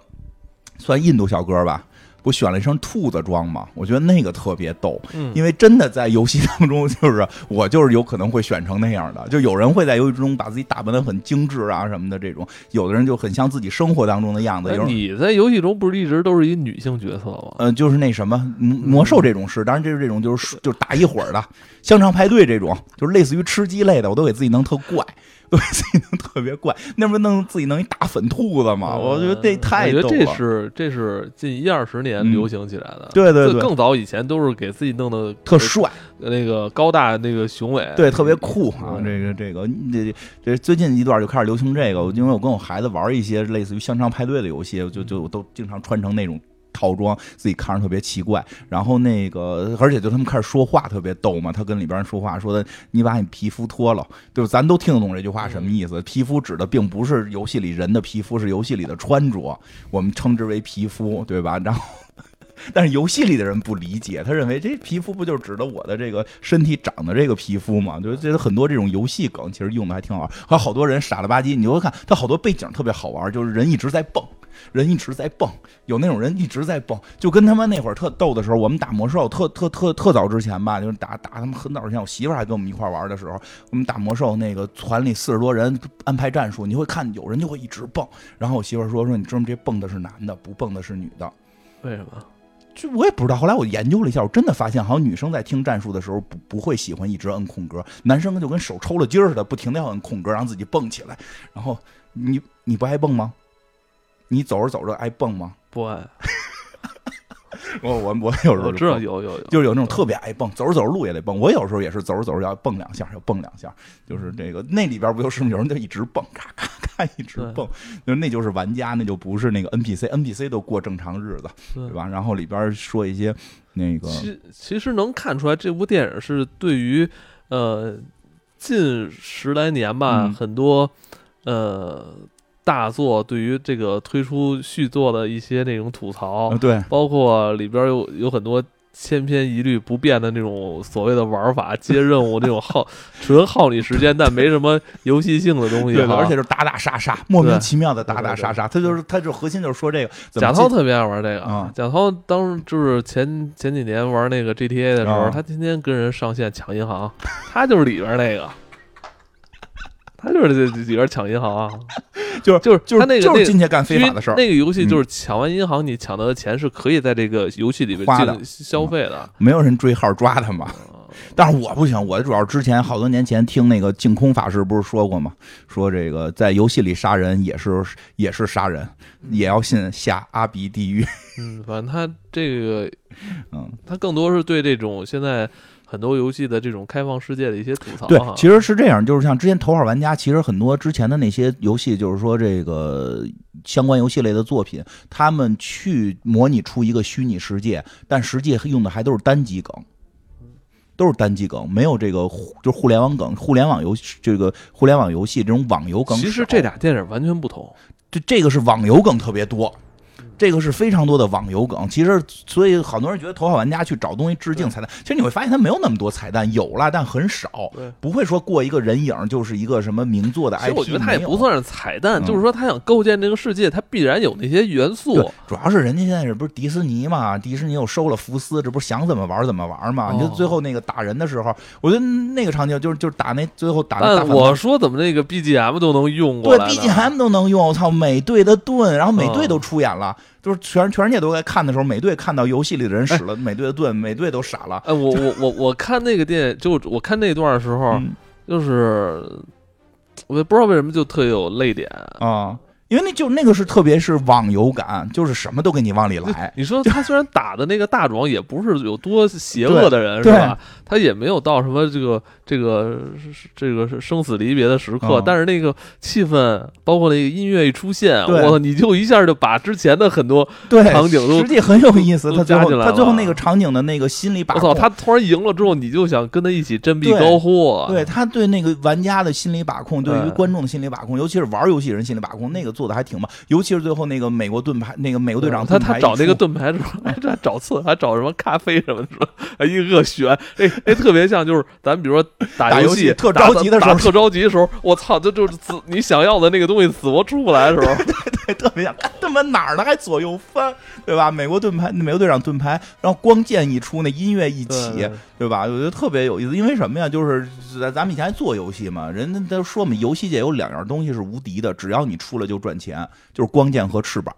算印度小哥吧，不选了一身兔子装嘛？我觉得那个特别逗，因为真的在游戏当中，就是我就是有可能会选成那样的。就有人会在游戏中把自己打扮的很精致啊什么的这种，有的人就很像自己生活当中的样子。你在游戏中不是一直都是一女性角色吗？嗯，就是那什么魔兽这种事，当然这是这种就是就是打一会儿的 <laughs> 香肠派对这种，就是类似于吃鸡类的，我都给自己弄特怪。<laughs> 对自己弄特别怪，那不弄自己弄一大粉兔子吗？我觉得这太逗了。这是这是近一二十年流行起来的。对对对，更早以前都是给自己弄的特帅，那个高大那个雄伟，对，特别酷啊！这个这个这这最近一段就开始流行这个，因为我跟我孩子玩一些类似于香肠派对的游戏，就就都经常穿成那种。套装自己看着特别奇怪，然后那个，而且就他们开始说话特别逗嘛。他跟里边人说话，说的你把你皮肤脱了，对吧？咱都听得懂这句话什么意思。皮肤指的并不是游戏里人的皮肤，是游戏里的穿着，我们称之为皮肤，对吧？然后，<laughs> 但是游戏里的人不理解，他认为这皮肤不就指的我的这个身体长的这个皮肤吗？就觉得很多这种游戏梗其实用的还挺好玩，还有好多人傻了吧唧，你就会看他好多背景特别好玩，就是人一直在蹦。人一直在蹦，有那种人一直在蹦，就跟他妈那会儿特逗的时候，我们打魔兽特特特特早之前吧，就是打打他们很早之前，我媳妇还跟我们一块玩的时候，我们打魔兽那个团里四十多人安排战术，你会看有人就会一直蹦，然后我媳妇说说你知道这蹦的是男的，不蹦的是女的，为什么？就我也不知道，后来我研究了一下，我真的发现好像女生在听战术的时候不不会喜欢一直摁空格，男生就跟手抽了筋似的，不停的要摁空格让自己蹦起来，然后你你不爱蹦吗？你走着走着爱蹦吗？不爱。我我我有时候知道有有有，就是有那种特别爱蹦，走着走着路也得蹦。我有时候也是走着走着要蹦两下，要蹦两下。就是这个那里边不就是有人就一直蹦，咔咔咔一直蹦，就那就是玩家，那就不是那个 NPC，NPC 都过正常日子，对吧？然后里边说一些那个，其其实能看出来，这部电影是对于呃近十来年吧，很多呃。大作对于这个推出续作的一些那种吐槽，对，包括里边有有很多千篇一律不变的那种所谓的玩法，接任务那种耗 <laughs> 纯耗你时间但没什么游戏性的东西，对，而且是打打杀杀，莫名其妙的打打杀杀，他就是他就核心就是说这个。贾涛特别爱玩这个。啊，贾涛当时就是前前几年玩那个 GTA 的时候，他天天跟人上线抢银行，他就是里边那个。他就是这里边抢银行啊，<laughs> 就是就是就是他那个就是进去干非法的事儿。那个游戏就是抢完银行，你抢到的钱是可以在这个游戏里边花的消费的，没有人追号抓他嘛。但是我不行，我主要之前好多年前听那个净空法师不是说过吗？说这个在游戏里杀人也是也是杀人，也要信下阿鼻地狱。嗯，反正他这个，<laughs> 嗯，他更多是对这种现在很多游戏的这种开放世界的一些吐槽。对，其实是这样，就是像之前头号玩家，其实很多之前的那些游戏，就是说这个相关游戏类的作品，他们去模拟出一个虚拟世界，但实际用的还都是单机梗。都是单机梗，没有这个就是互联网梗，互联网游这个互联网游戏这种网游梗。其实这俩电影完全不同，这这个是网游梗特别多。这个是非常多的网游梗，其实所以好多人觉得头号玩家去找东西致敬彩蛋，其实你会发现它没有那么多彩蛋，有了但很少，不会说过一个人影就是一个什么名作的 IP。我觉得它也不算是彩蛋，就是说他想构建这个世界，它必然有那些元素。主要是人家现在是不是迪士尼嘛？迪士尼又收了福斯，这不是想怎么玩怎么玩嘛？你就最后那个打人的时候，我觉得那个场景就是就是打那最后打那。我说怎么那个 BGM 都能用过来？对，BGM 都能用。我操，美队的盾，然后美队都出演了。就是全全世界都在看的时候，美队看到游戏里的人使了美队的盾，美队都傻了。哎，我我我我看那个电影，就我看那段的时候，就是我也不知道为什么就特有泪点啊。因为那就那个是特别是网游感，就是什么都给你往里来。你说他虽然打的那个大壮也不是有多邪恶的人，<laughs> 是吧？他也没有到什么这个这个这个是生死离别的时刻，但是那个气氛，包括那个音乐一出现，我你就一下就把之前的很多场景都实际很有意思。他最后他最后那个场景的那个心理把控，我操！他突然赢了之后，你就想跟他一起振臂高呼。对他对那个玩家的心理把控，对于观众的心理把控，尤其是玩游戏人心理把控，那个。做的还挺棒，尤其是最后那个美国盾牌，那个美国队长，他他找那个盾牌的时候，<laughs> 还找刺，还找什么咖啡什么的，一个个选，<laughs> 哎哎，特别像就是咱比如说打游戏特着急的时候，特着急的时候，我操，这就是死你想要的那个东西死活出不来的时候，<laughs> 特别像，他妈哪儿呢？还左右翻，对吧？美国盾牌，美国队长盾牌，然后光剑一出，那音乐一起，对吧？我觉得特别有意思，因为什么呀？就是咱咱们以前做游戏嘛，人家都说嘛，游戏界有两样东西是无敌的，只要你出了就。赚钱就是光剑和翅膀，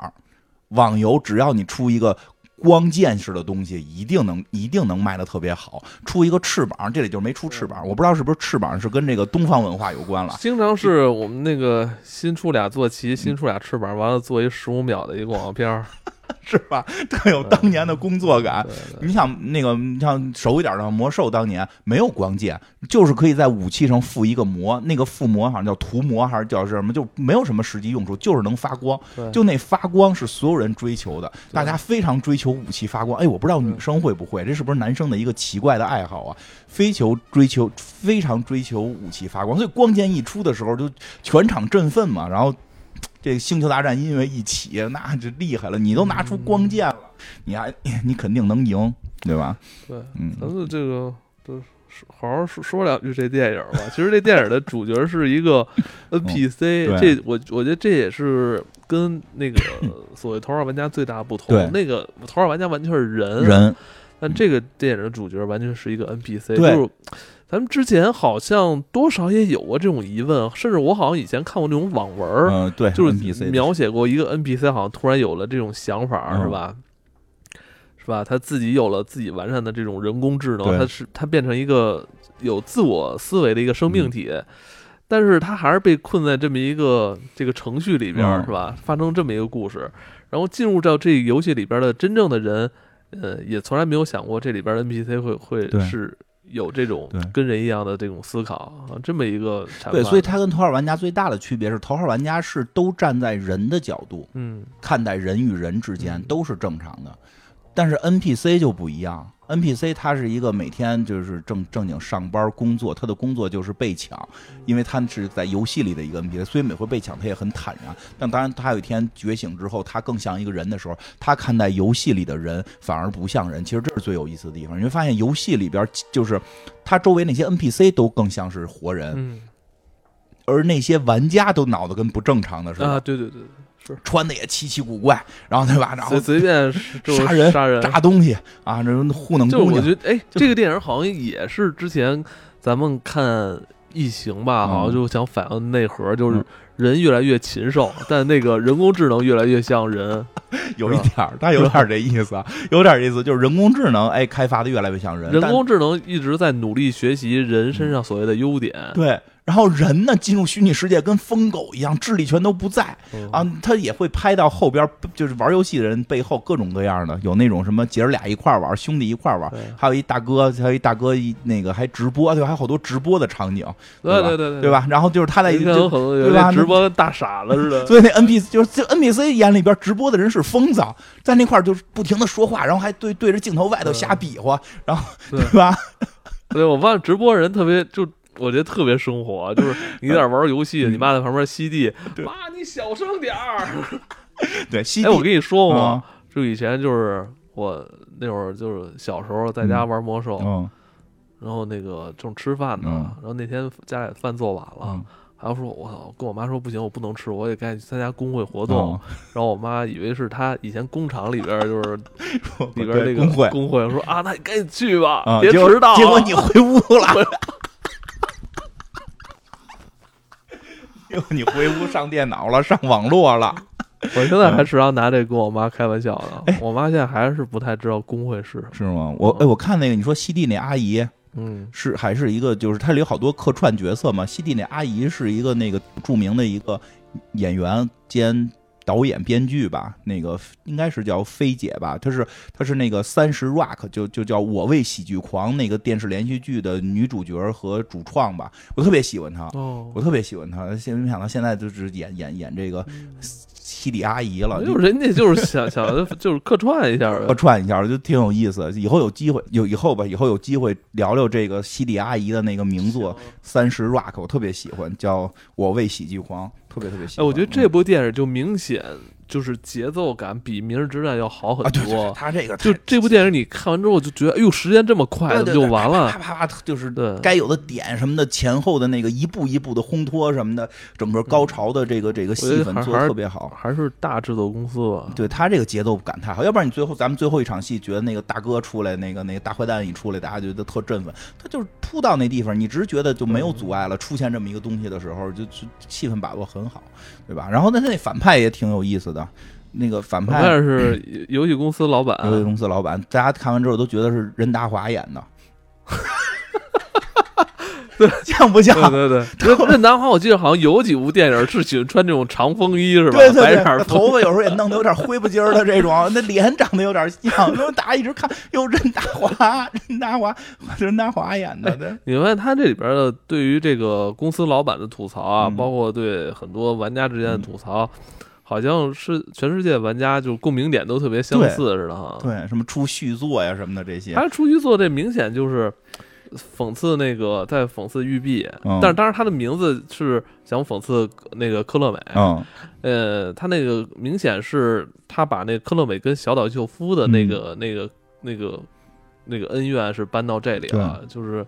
网游只要你出一个光剑式的东西，一定能一定能卖的特别好。出一个翅膀，这里就没出翅膀，我不知道是不是翅膀是跟这个东方文化有关了。经常是我们那个新出俩坐骑，新出俩翅膀，完了做一十五秒的一个广告片儿。是吧？<laughs> 特有当年的工作感。你想那个，你像熟一点的魔兽，当年没有光剑，就是可以在武器上附一个魔，那个附魔好像叫涂魔还是叫什么，就没有什么实际用处，就是能发光。就那发光是所有人追求的，大家非常追求武器发光。哎，我不知道女生会不会，这是不是男生的一个奇怪的爱好啊？非求追求，非常追求武器发光，所以光剑一出的时候就全场振奋嘛，然后。这个星球大战音乐一起，那就厉害了。你都拿出光剑了，你还 <laughs> 你肯定能赢，对吧？对，嗯，咱们这个都好好说说两句这电影吧。其实这电影的主角是一个 <laughs> NPC，这我我觉得这也是跟那个 <coughs> 所谓头号玩家最大不同。那个头号玩家完全是人，人，但这个电影的主角完全是一个 NPC，就是。咱们之前好像多少也有过这种疑问，甚至我好像以前看过那种网文嗯，对，就是描写过一个 NPC，好像突然有了这种想法，是吧？是吧？他自己有了自己完善的这种人工智能，他是他变成一个有自我思维的一个生命体，但是他还是被困在这么一个这个程序里边，是吧？发生这么一个故事，然后进入到这个游戏里边的真正的人，呃，也从来没有想过这里边的 NPC 会会是。有这种跟人一样的这种思考，这么一个对，所以他跟头号玩家最大的区别是，头号玩家是都站在人的角度，嗯，看待人与人之间都是正常的，但是 NPC 就不一样。NPC 他是一个每天就是正正经上班工作，他的工作就是被抢，因为他是在游戏里的一个 NPC，所以每回被抢他也很坦然。但当然，他有一天觉醒之后，他更像一个人的时候，他看待游戏里的人反而不像人。其实这是最有意思的地方，你会发现游戏里边就是他周围那些 NPC 都更像是活人，而那些玩家都脑子跟不正常的似的。啊，对对对。是。穿的也奇奇古怪，然后对吧？然后随便杀人、杀人、炸东西啊，这糊弄姑娘。我觉得，哎，这个电影好像也是之前咱们看异形吧，好像就想反映内核，就是人越来越禽兽，<laughs> 但那个人工智能越来越像人，<laughs> 有一点儿，它有点这意思，啊，有点意思，就是人工智能哎开发的越来越像人，人工智能一直在努力学习人身上所谓的优点，对。然后人呢，进入虚拟世界跟疯狗一样，智力全都不在啊。他也会拍到后边，就是玩游戏的人背后各种各样的，有那种什么姐儿俩一块玩，兄弟一块玩，还有一大哥，还有一大哥一那个还直播，对，还有好多直播的场景，对对对对吧？然后就是他在就对吧？直播大傻子似的。所以那 NPC 就是就 NPC 眼里边直播的人是疯子，在那块就是不停的说话，然后还对对着镜头外头瞎比划，然后对吧？<laughs> 对，我发现直播人特别就。我觉得特别生活，就是你在玩游戏，<laughs> 你妈在旁边吸地，<laughs> 妈你小声点儿。<laughs> 对，吸地。哎，我跟你说过，就以前就是我那会儿就是小时候在家玩魔兽，然后那个正吃饭呢，然后那天家里饭做晚了，还要说我操，跟我妈说不行，我不能吃，我得赶紧去参加工会活动。然后我妈以为是她以前工厂里边就是里边那个工会，工会说啊，那你赶紧去吧，别迟到。结果你回屋了。哟，<laughs> 你回屋上电脑了，上网络了。<laughs> 我现在还时常拿这跟我妈开玩笑呢。我妈现在还是不太知道工会是是吗？我哎，我看那个你说西地那阿姨，嗯，是还是一个，就是它里有好多客串角色嘛。西地那阿姨是一个那个著名的一个演员兼。导演、编剧吧，那个应该是叫菲姐吧，她是她是那个三十 Rock 就就叫我为喜剧狂那个电视连续剧的女主角和主创吧，我特别喜欢她，我特别喜欢她，现没想到现在就是演演演这个西里阿姨了，就人家就是想想就是客串一下，客串一下就挺有意思，以后有机会有以后吧，以后有机会聊聊这个西里阿姨的那个名作三十 Rock，我特别喜欢，叫我为喜剧狂。特别特别喜欢，哎，我觉得这部电影就明显就是节奏感比《明日之战》要好很多。他这个就这部电影你看完之后就觉得，哎呦，时间这么快就完了，啪啪啪，就是该有的点什么的，前后的那个一步一步的烘托什么的，整个高潮的这个这个戏份做的特别好。还是大制作公司吧？对他这个节奏感太好，要不然你最后咱们最后一场戏觉得那个大哥出来，那个那个大坏蛋一出来，大家觉得特振奋。他就是扑到那地方，你只是觉得就没有阻碍了。出现这么一个东西的时候，就就气氛把握很好。对吧？然后那他那反派也挺有意思的，那个反派是游戏公司老板，游戏公司老板，大家看完之后都觉得是任达华演的。<laughs> 像不像？对对对，任达华我记得好像有几部电影是喜欢穿这种长风衣，是吧？对对对，头发 <laughs> 有时候也弄得有点灰不筋儿的这种，那脸长得有点像。大家一直看，哟，任达华，任达华，任达华演的。你发现他这里边的对于这个公司老板的吐槽啊，包括对很多玩家之间的吐槽，好像是全世界玩家就共鸣点都特别相似似的哈。对，什么出续作呀什么的这些，他出续作这明显就是。讽刺那个在讽刺玉璧，但是当然他的名字是想讽刺那个科乐美。嗯，呃，他那个明显是他把那科乐美跟小岛秀夫的那个那个那个那个恩怨是搬到这里了，就是。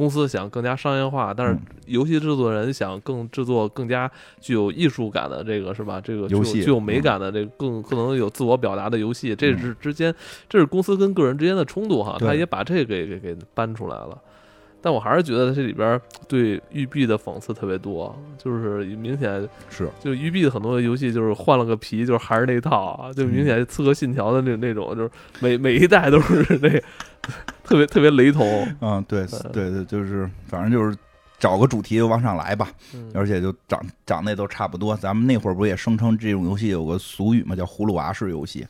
公司想更加商业化，但是游戏制作人想更制作更加具有艺术感的这个是吧？这个游戏具有美感的这个更可能有自我表达的游戏，这是之间这是公司跟个人之间的冲突哈，他也把这个给给给搬出来了。但我还是觉得这里边对育碧的讽刺特别多，就是明显是就育碧的很多游戏就是换了个皮，就是还是那套，就明显《刺客信条》的那那种，就是每每一代都是那特别特别雷同。嗯，对对对，就是反正就是找个主题就往上来吧，而且就长长得也都差不多。咱们那会儿不也声称这种游戏有个俗语嘛，叫葫芦娃式游戏。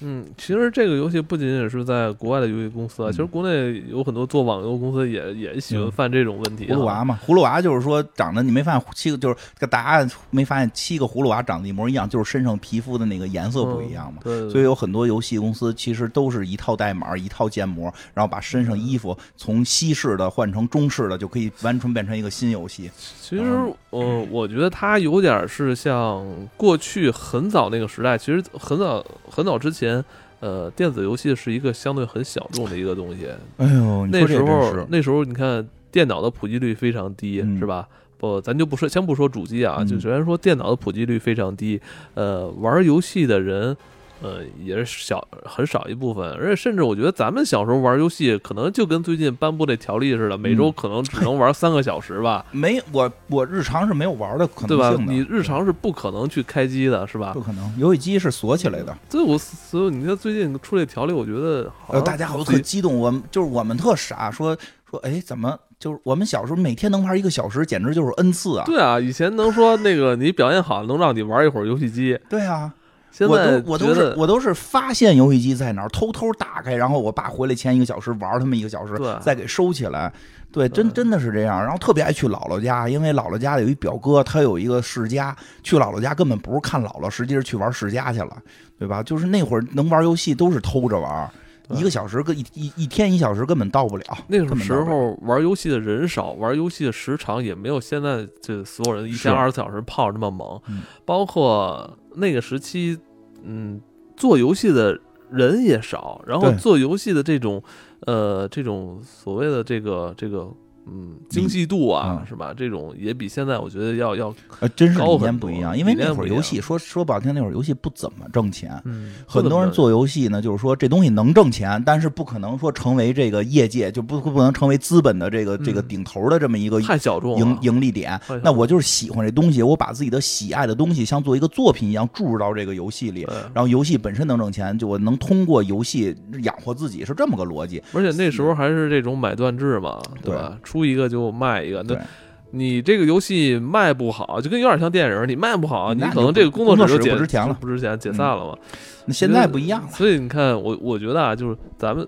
嗯，其实这个游戏不仅仅是在国外的游戏公司啊，其实国内有很多做网游公司也也喜欢犯这种问题。葫芦娃嘛，葫芦娃就是说长得你没发现七个，就是这个答案没发现七个葫芦娃长得一模一样，就是身上皮肤的那个颜色不一样嘛。对。所以有很多游戏公司其实都是一套代码、一套建模，然后把身上衣服从西式的换成中式的，就可以完全变成一个新游戏。其实，呃，我觉得它有点是像过去很早那个时代，其实很早很早之前。呃，电子游戏是一个相对很小众的一个东西。哎呦，那时候那时候你看电脑的普及率非常低，是吧？不，咱就不说，先不说主机啊，就首先说电脑的普及率非常低。呃，玩游戏的人呃，也是小很少一部分，而且甚至我觉得咱们小时候玩游戏，可能就跟最近颁布那条例似的，每周可能只能玩三个小时吧。没，我我日常是没有玩的可能性的。对吧？你日常是不可能去开机的，是吧？不可能，游戏机是锁起来的。所以，我所以你看最近出这条例，我觉得呃，大家好特激动，我们就是我们特傻，说说哎，怎么就是我们小时候每天能玩一个小时，简直就是恩赐啊！对啊，以前能说那个你表现好，能让你玩一会儿游戏机。对啊。现在我都是我都是发现游戏机在哪儿，偷偷打开，然后我爸回来前一个小时玩他们一个小时，再给收起来。对，真真的是这样。然后特别爱去姥姥家，因为姥姥家有一表哥，他有一个世家。去姥姥家根本不是看姥姥，实际是去玩世家去了，对吧？就是那会儿能玩游戏都是偷着玩，一个小时跟一一一天一小时根本到不了。那个时候玩游戏的人少，玩游戏的时长也没有现在这所有人一天二十四小时泡着那么猛，包括。那个时期，嗯，做游戏的人也少，然后做游戏的这种，呃，这种所谓的这个这个。嗯，精细度啊，是吧？这种也比现在我觉得要要呃，真是理念不一样。因为那会儿游戏说说不好听，那会儿游戏不怎么挣钱。嗯，很多人做游戏呢，就是说这东西能挣钱，但是不可能说成为这个业界就不不能成为资本的这个这个顶头的这么一个太小众盈盈利点。那我就是喜欢这东西，我把自己的喜爱的东西像做一个作品一样注入到这个游戏里，然后游戏本身能挣钱，就我能通过游戏养活自己，是这么个逻辑。而且那时候还是这种买断制嘛，对吧？出一个就卖一个，那你这个游戏卖不好，就跟有点像电影，你卖不好，你可能这个工作室就不值钱了，不值钱，解散了嘛。那现在不一样了，所以你看，我我觉得啊，就是咱们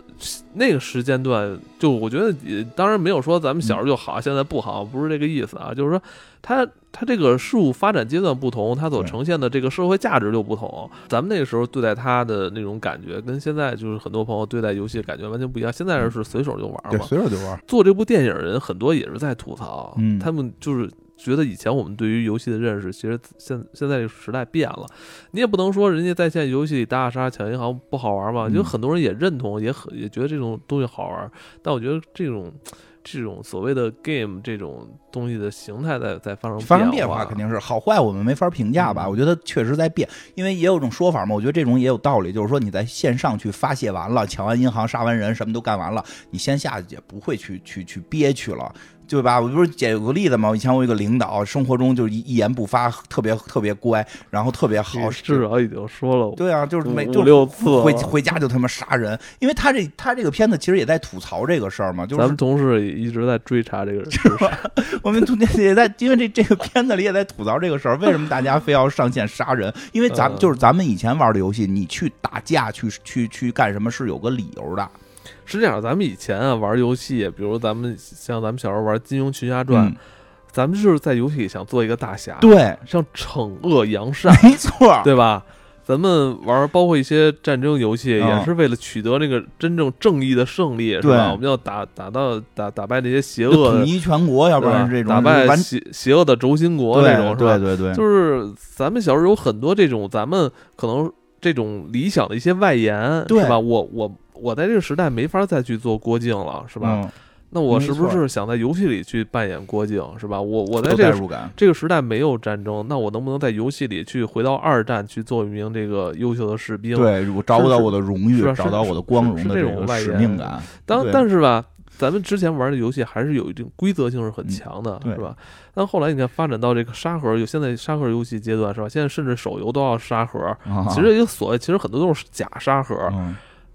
那个时间段，就我觉得，当然没有说咱们小时候就好，现在不好，不是这个意思啊。就是说，它它这个事物发展阶段不同，它所呈现的这个社会价值就不同。咱们那个时候对待它的那种感觉，跟现在就是很多朋友对待游戏的感觉完全不一样。现在是随手就玩嘛，随手就玩。做这部电影人很多也是在吐槽，他们就是。觉得以前我们对于游戏的认识，其实现现在这个时代变了，你也不能说人家在线游戏里打打杀抢银行不好玩嘛，就很多人也认同，也很也觉得这种东西好玩，但我觉得这种这种所谓的 game 这种东西的形态在在发生发生变化，肯定是好坏我们没法评价吧？我觉得确实在变，因为也有种说法嘛，我觉得这种也有道理，就是说你在线上去发泄完了，抢完银行杀完人什么都干完了，你线下也不会去去去憋屈了。对吧？我不是举个例子吗？以前我有个领导，生活中就一一言不发，特别特别乖，然后特别好。至少已经说了。对啊，就是每五六次回回家就他妈杀人，因为他这他这个片子其实也在吐槽这个事儿嘛。就是咱们同事一直在追查这个事儿，<laughs> 我们同事也在，因为这这个片子里也在吐槽这个事儿。为什么大家非要上线杀人？因为咱就是咱们以前玩的游戏，你去打架去去去干什么是有个理由的。是这样，咱们以前啊玩游戏，比如咱们像咱们小时候玩《金庸群侠传》，咱们就是在游戏里想做一个大侠，对，像惩恶扬善，没错，对吧？咱们玩包括一些战争游戏，也是为了取得那个真正正义的胜利，是吧？我们要打打到打打败那些邪恶，统一全国，要不然这种打败邪邪恶的轴心国那种，对对对，就是咱们小时候有很多这种咱们可能这种理想的一些外延，是吧？我我。我在这个时代没法再去做郭靖了，是吧？那我是不是想在游戏里去扮演郭靖，是吧？我我在这个这个时代没有战争，那我能不能在游戏里去回到二战去做一名这个优秀的士兵？对，我找到我的荣誉，找到我的光荣的这种使命感。当但是吧，咱们之前玩的游戏还是有一定规则性是很强的，是吧？但后来你看发展到这个沙盒，有现在沙盒游戏阶段，是吧？现在甚至手游都要沙盒，其实也所谓，其实很多都是假沙盒。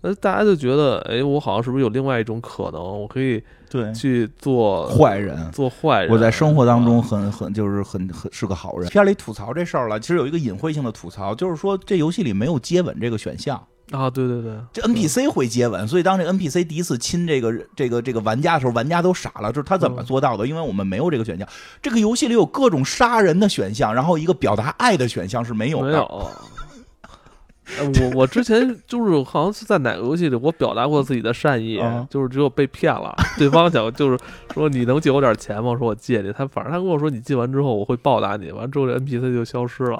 那大家就觉得，哎，我好像是不是有另外一种可能，我可以对去做坏人，做坏人。我在生活当中很很就是很很是个好人。片里吐槽这事儿了，其实有一个隐晦性的吐槽，就是说这游戏里没有接吻这个选项啊。对对对，这 NPC 会接吻，所以当这 NPC 第一次亲这个这个这个玩家的时候，玩家都傻了，就是他怎么做到的？因为我们没有这个选项。这个游戏里有各种杀人的选项，然后一个表达爱的选项是没有的。我我之前就是好像是在哪个游戏里，我表达过自己的善意，就是只有被骗了，对方想就是说你能借我点钱吗？说我借你，他反正他跟我说你借完之后我会报答你，完之后这 NPC 就消失了。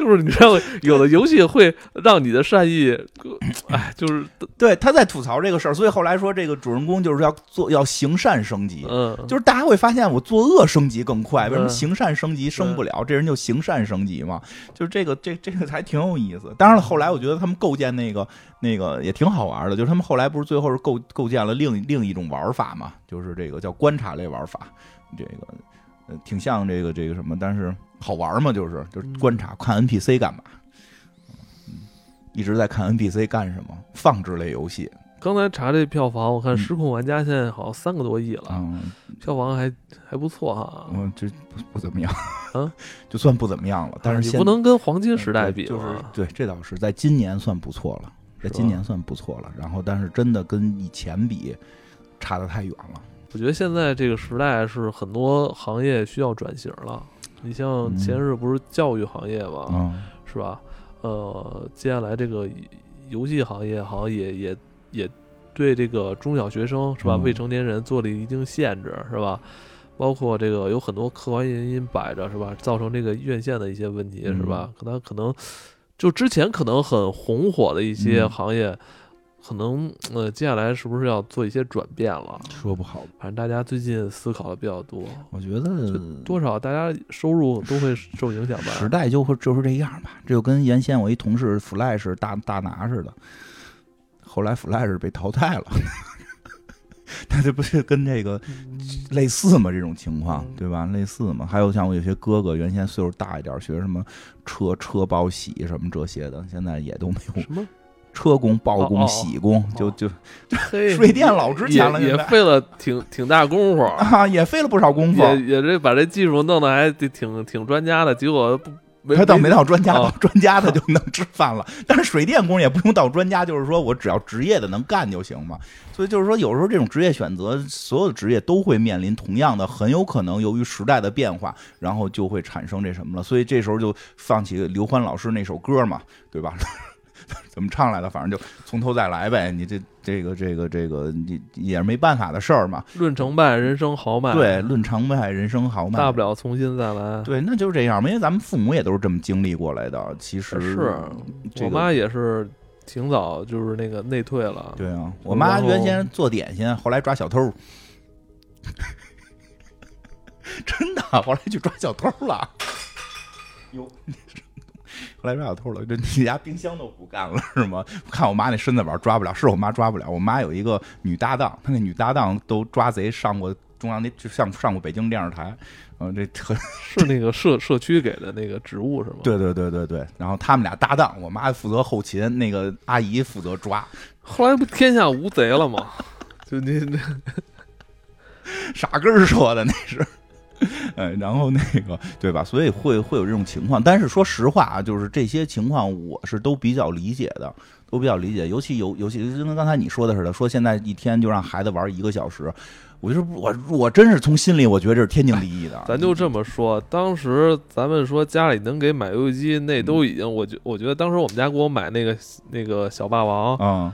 就是你知道，有的游戏会让你的善意，<clears throat> 哎，就是对他在吐槽这个事儿，所以后来说这个主人公就是要做要行善升级，嗯，就是大家会发现我作恶升级更快，为什么行善升级升不了？这人就行善升级嘛，就是这个这这个还挺有意思。当然了，后来我觉得他们构建那个那个也挺好玩的，就是他们后来不是最后是构构建了另另一种玩法嘛，就是这个叫观察类玩法，这个呃挺像这个这个什么，但是。好玩嘛？就是就是观察看 NPC 干嘛，嗯，一直在看 NPC 干什么？放置类游戏。刚才查这票房，我看《失控玩家》现在好像三个多亿了，票房还还不错哈。嗯，这不不怎么样，嗯，<laughs> 就算不怎么样了。但是你不能跟黄金时代比，就是对，这倒是在今年算不错了，在今年算不错了。然后，但是真的跟以前比，差的太远了。我觉得现在这个时代是很多行业需要转型了。你像前日不是教育行业嘛，是吧？呃，接下来这个游戏行业好像也也也对这个中小学生是吧？未成年人做了一定限制是吧？包括这个有很多客观原因摆着是吧？造成这个院线的一些问题是吧？可能可能就之前可能很红火的一些行业。可能呃，接下来是不是要做一些转变了？说不好，反正大家最近思考的比较多。我觉得多少大家收入都会受影响吧。时代就会就是这样吧，这就跟原先我一同事 Flash 大大拿似的，后来 Flash 被淘汰了，<laughs> 那这不是跟这个类似吗？这种情况对吧？类似嘛？还有像我有些哥哥，原先岁数大一点，学什么车车保洗什么这些的，现在也都没有什么。车工、刨工、铣工，就就 <laughs> 水电老值钱了，也费了挺挺大功夫 <laughs> 啊，也费了不少功夫，也也这把这技术弄得还挺挺专家的，结果不他倒没到专家，到专家他就能吃饭了。<laughs> 但是水电工也不用到专家，就是说我只要职业的能干就行嘛。所以就是说，有时候这种职业选择，所有的职业都会面临同样的，很有可能由于时代的变化，然后就会产生这什么了。所以这时候就放起刘欢老师那首歌嘛，对吧？<laughs> 怎么唱来的？反正就从头再来呗。你这这个这个这个，你也是没办法的事儿嘛。论成败，人生豪迈。对，论成败，人生豪迈。大不了重新再来。对，那就是这样嘛。因为咱们父母也都是这么经历过来的。其实是我妈也是挺早就是那个内退了。对啊，我妈原先做点心，后来抓小偷。<laughs> 真的，后来去抓小偷了。哟。后来抓小偷了，这你家冰箱都不干了是吗？看我妈那身子板抓不了，是我妈抓不了。我妈有一个女搭档，她那女搭档都抓贼上过中央那，就上上过北京电视台。嗯，这特 <laughs> 是那个社社区给的那个职务是吗？对对对对对。然后他们俩搭档，我妈负责后勤，那个阿姨负责抓。后来不天下无贼了吗？<laughs> 就那那 <laughs> 傻根儿说的那是。哎，<laughs> 然后那个对吧？所以会会有这种情况，但是说实话啊，就是这些情况我是都比较理解的，都比较理解。尤其有，尤其就跟刚才你说的似的，说现在一天就让孩子玩一个小时，我就是我我真是从心里我觉得这是天经地义的。咱就这么说，当时咱们说家里能给买游戏机，那都已经，我觉我觉得当时我们家给我买那个那个小霸王啊。嗯，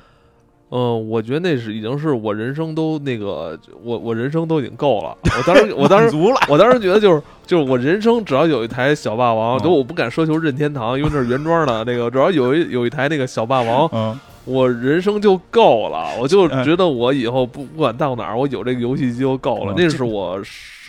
我觉得那是已经是我人生都那个，我我人生都已经够了。我当时，我当时，<laughs> 足了我当时觉得就是就是我人生只要有一台小霸王，都我不敢奢求任天堂，因为那是原装的。那个只要有一有一台那个小霸王，我人生就够了。我就觉得我以后不不管到哪儿，我有这个游戏机就够了。那是我。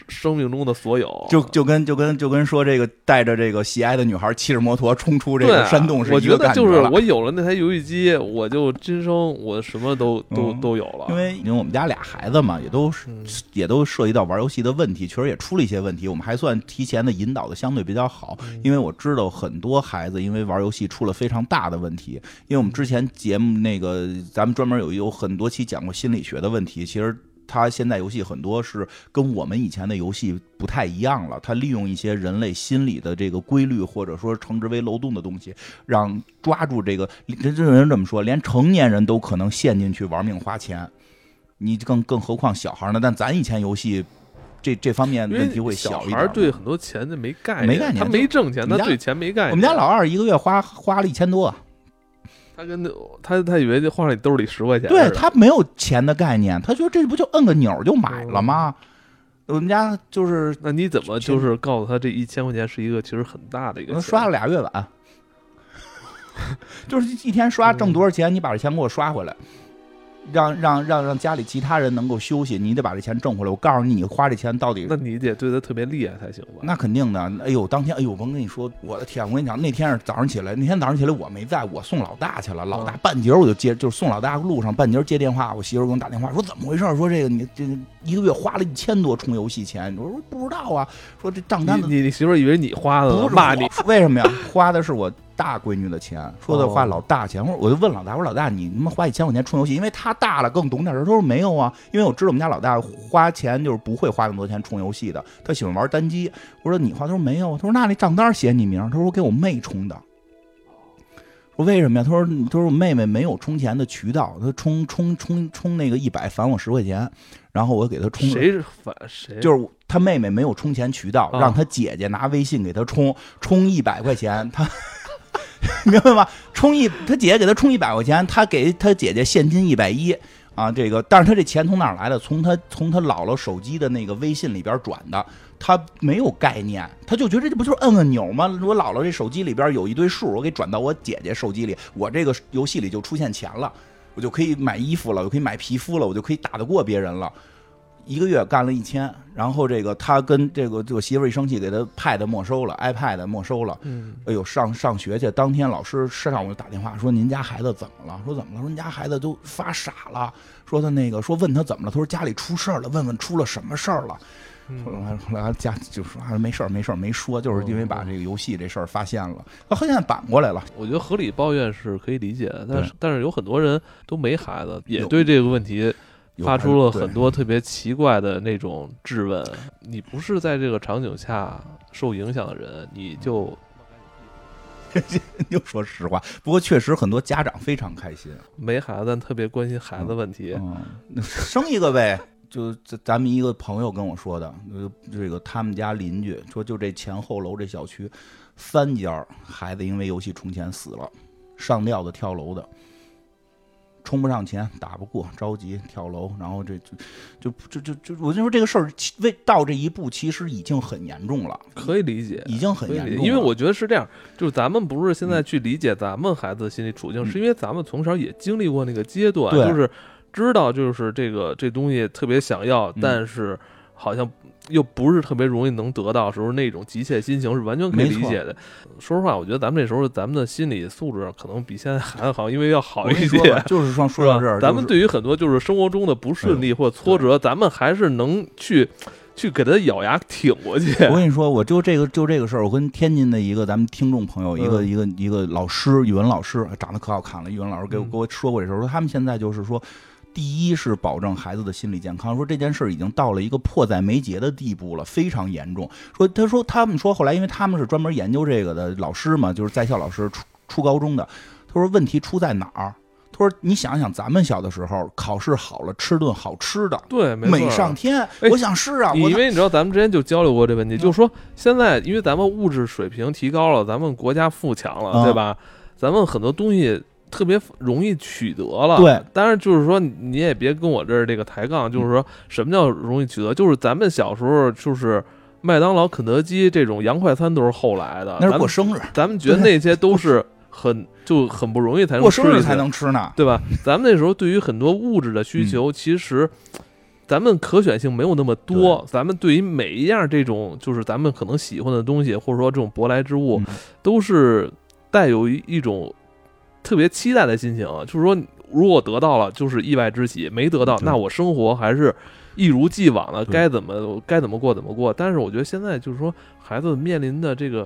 生命中的所有，就就跟就跟就跟说这个带着这个喜爱的女孩骑着摩托冲出这个山洞是一个感觉。我觉得就是我有了那台游戏机，我就今生我什么都都都有了。因为因为我们家俩孩子嘛，也都是也都涉及到玩游戏的问题，确实也出了一些问题。我们还算提前的引导的相对比较好，因为我知道很多孩子因为玩游戏出了非常大的问题。因为我们之前节目那个咱们专门有有很多期讲过心理学的问题，其实。他现在游戏很多是跟我们以前的游戏不太一样了，他利用一些人类心理的这个规律，或者说称之为漏洞的东西，让抓住这个。这这人这么说，连成年人都可能陷进去玩命花钱，你更更何况小孩呢？但咱以前游戏这这方面问题会小一点。小孩对很多钱就没概念，没概念，他没挣钱，他对钱没概念。我们家老二一个月花花了一千多。他跟那他他以为就放你兜里十块钱，对他没有钱的概念，他觉得这不就摁个钮就买了吗？我们家就是，那你怎么就是告诉他这一千块钱是一个其实很大的一个？刷了俩月碗，<laughs> 就是一天刷挣多少钱，你把这钱给我刷回来。让让让让家里其他人能够休息，你得把这钱挣回来。我告诉你，你花这钱到底……那你得对他特别厉害才行吧？那肯定的。哎呦，当天，哎呦，我跟你说，我的天！我跟你讲，那天是早上起来，那天早上起来我没在，我送老大去了。老大半截我就接，就是送老大路上半截接电话，我媳妇给我打电话说怎么回事？说这个你这一个月花了一千多充游戏钱。我说不知道啊。说这账单，你你媳妇以为你花的，骂你？为什么呀？花的是我。大闺女的钱，说的花老大钱，我说我就问老大，我说老大，你他妈花一千块钱充游戏，因为他大了更懂点儿。他说没有啊，因为我知道我们家老大花钱就是不会花那么多钱充游戏的，他喜欢玩单机。我说你花，他说没有，他说那那账单写你名，他说我给我妹充的。说为什么呀？他说他说我妹妹没有充钱的渠道，他充充充充那个一百返我十块钱，然后我给他充。谁是返谁？就是他妹妹没有充钱渠道，让他姐姐拿微信给他充充一百块钱，他。<laughs> 明白吗？充一，他姐姐给他充一百块钱，他给他姐姐现金一百一啊。这个，但是他这钱从哪儿来的？从他从他姥姥手机的那个微信里边转的。他没有概念，他就觉得这不就是摁摁钮吗？我姥姥这手机里边有一堆数，我给转到我姐姐手机里，我这个游戏里就出现钱了，我就可以买衣服了，我可以买皮肤了，我就可以打得过别人了。一个月干了一千，然后这个他跟这个我媳妇儿一生气，给他 Pad 没收了，iPad 没收了。嗯，哎呦，上上学去，当天老师上午就打电话说：“您家孩子怎么了？”说怎么了？说您家孩子都发傻了。说他那个说问他怎么了？他说家里出事儿了，问问出了什么事儿了。后来后来家就说啊没事儿没事儿没说，就是因为把这个游戏这事儿发现了。他现在反过来了。我觉得合理抱怨是可以理解，但是但是有很多人都没孩子，也对这个问题。发出了很多特别奇怪的那种质问。你不是在这个场景下受影响的人，你就 <laughs> 又说实话。不过确实很多家长非常开心，没孩子特别关心孩子问题。嗯，生一个呗。就咱们一个朋友跟我说的，这个他们家邻居说，就这前后楼这小区三家孩子因为游戏充钱死了，上吊的、跳楼的。充不上钱，打不过，着急跳楼，然后这就就就就就，我就说这个事儿为到这一步，其实已经很严重了，可以理解，已经很严重。因为我觉得是这样，就是咱们不是现在去理解咱们孩子的心理处境，是因为咱们从小也经历过那个阶段，就是知道就是这个这东西特别想要，但是好像。又不是特别容易能得到时候，那种急切心情是完全可以理解的。说实话，我觉得咱们这时候咱们的心理素质可能比现在孩子好，因为要好一些。<laughs> 就是说说到这儿，咱们对于很多就是生活中的不顺利或挫折，咱们还是能去去给他咬牙挺过去。<laughs> 我跟你说，我就这个就这个事儿，我跟天津的一个咱们听众朋友，一个一个一个老师，语文老师，长得可好看了。语文老师给我给我说过这事儿，说他们现在就是说。第一是保证孩子的心理健康，说这件事已经到了一个迫在眉睫的地步了，非常严重。说他说他们说后来，因为他们是专门研究这个的老师嘛，就是在校老师，初初高中的。他说问题出在哪儿？他说你想想，咱们小的时候考试好了，吃顿好吃的，对，美上天。我想是啊，因为你知道咱们之前就交流过这问题，就是说现在因为咱们物质水平提高了，咱们国家富强了，对吧？咱们很多东西。特别容易取得了，对，但是就是说你也别跟我这儿这个抬杠，就是说什么叫容易取得？就是咱们小时候就是麦当劳、肯德基这种洋快餐都是后来的，那是过生日，咱们觉得那些都是很就很不容易才能 <laughs> 过生日。才能吃呢，对吧？咱们那时候对于很多物质的需求，其实咱们可选性没有那么多，咱们对于每一样这种就是咱们可能喜欢的东西，或者说这种舶来之物，都是带有一一种。特别期待的心情，就是说，如果得到了，就是意外之喜；没得到，那我生活还是一如既往的，该怎么该怎么过怎么过。但是我觉得现在就是说，孩子面临的这个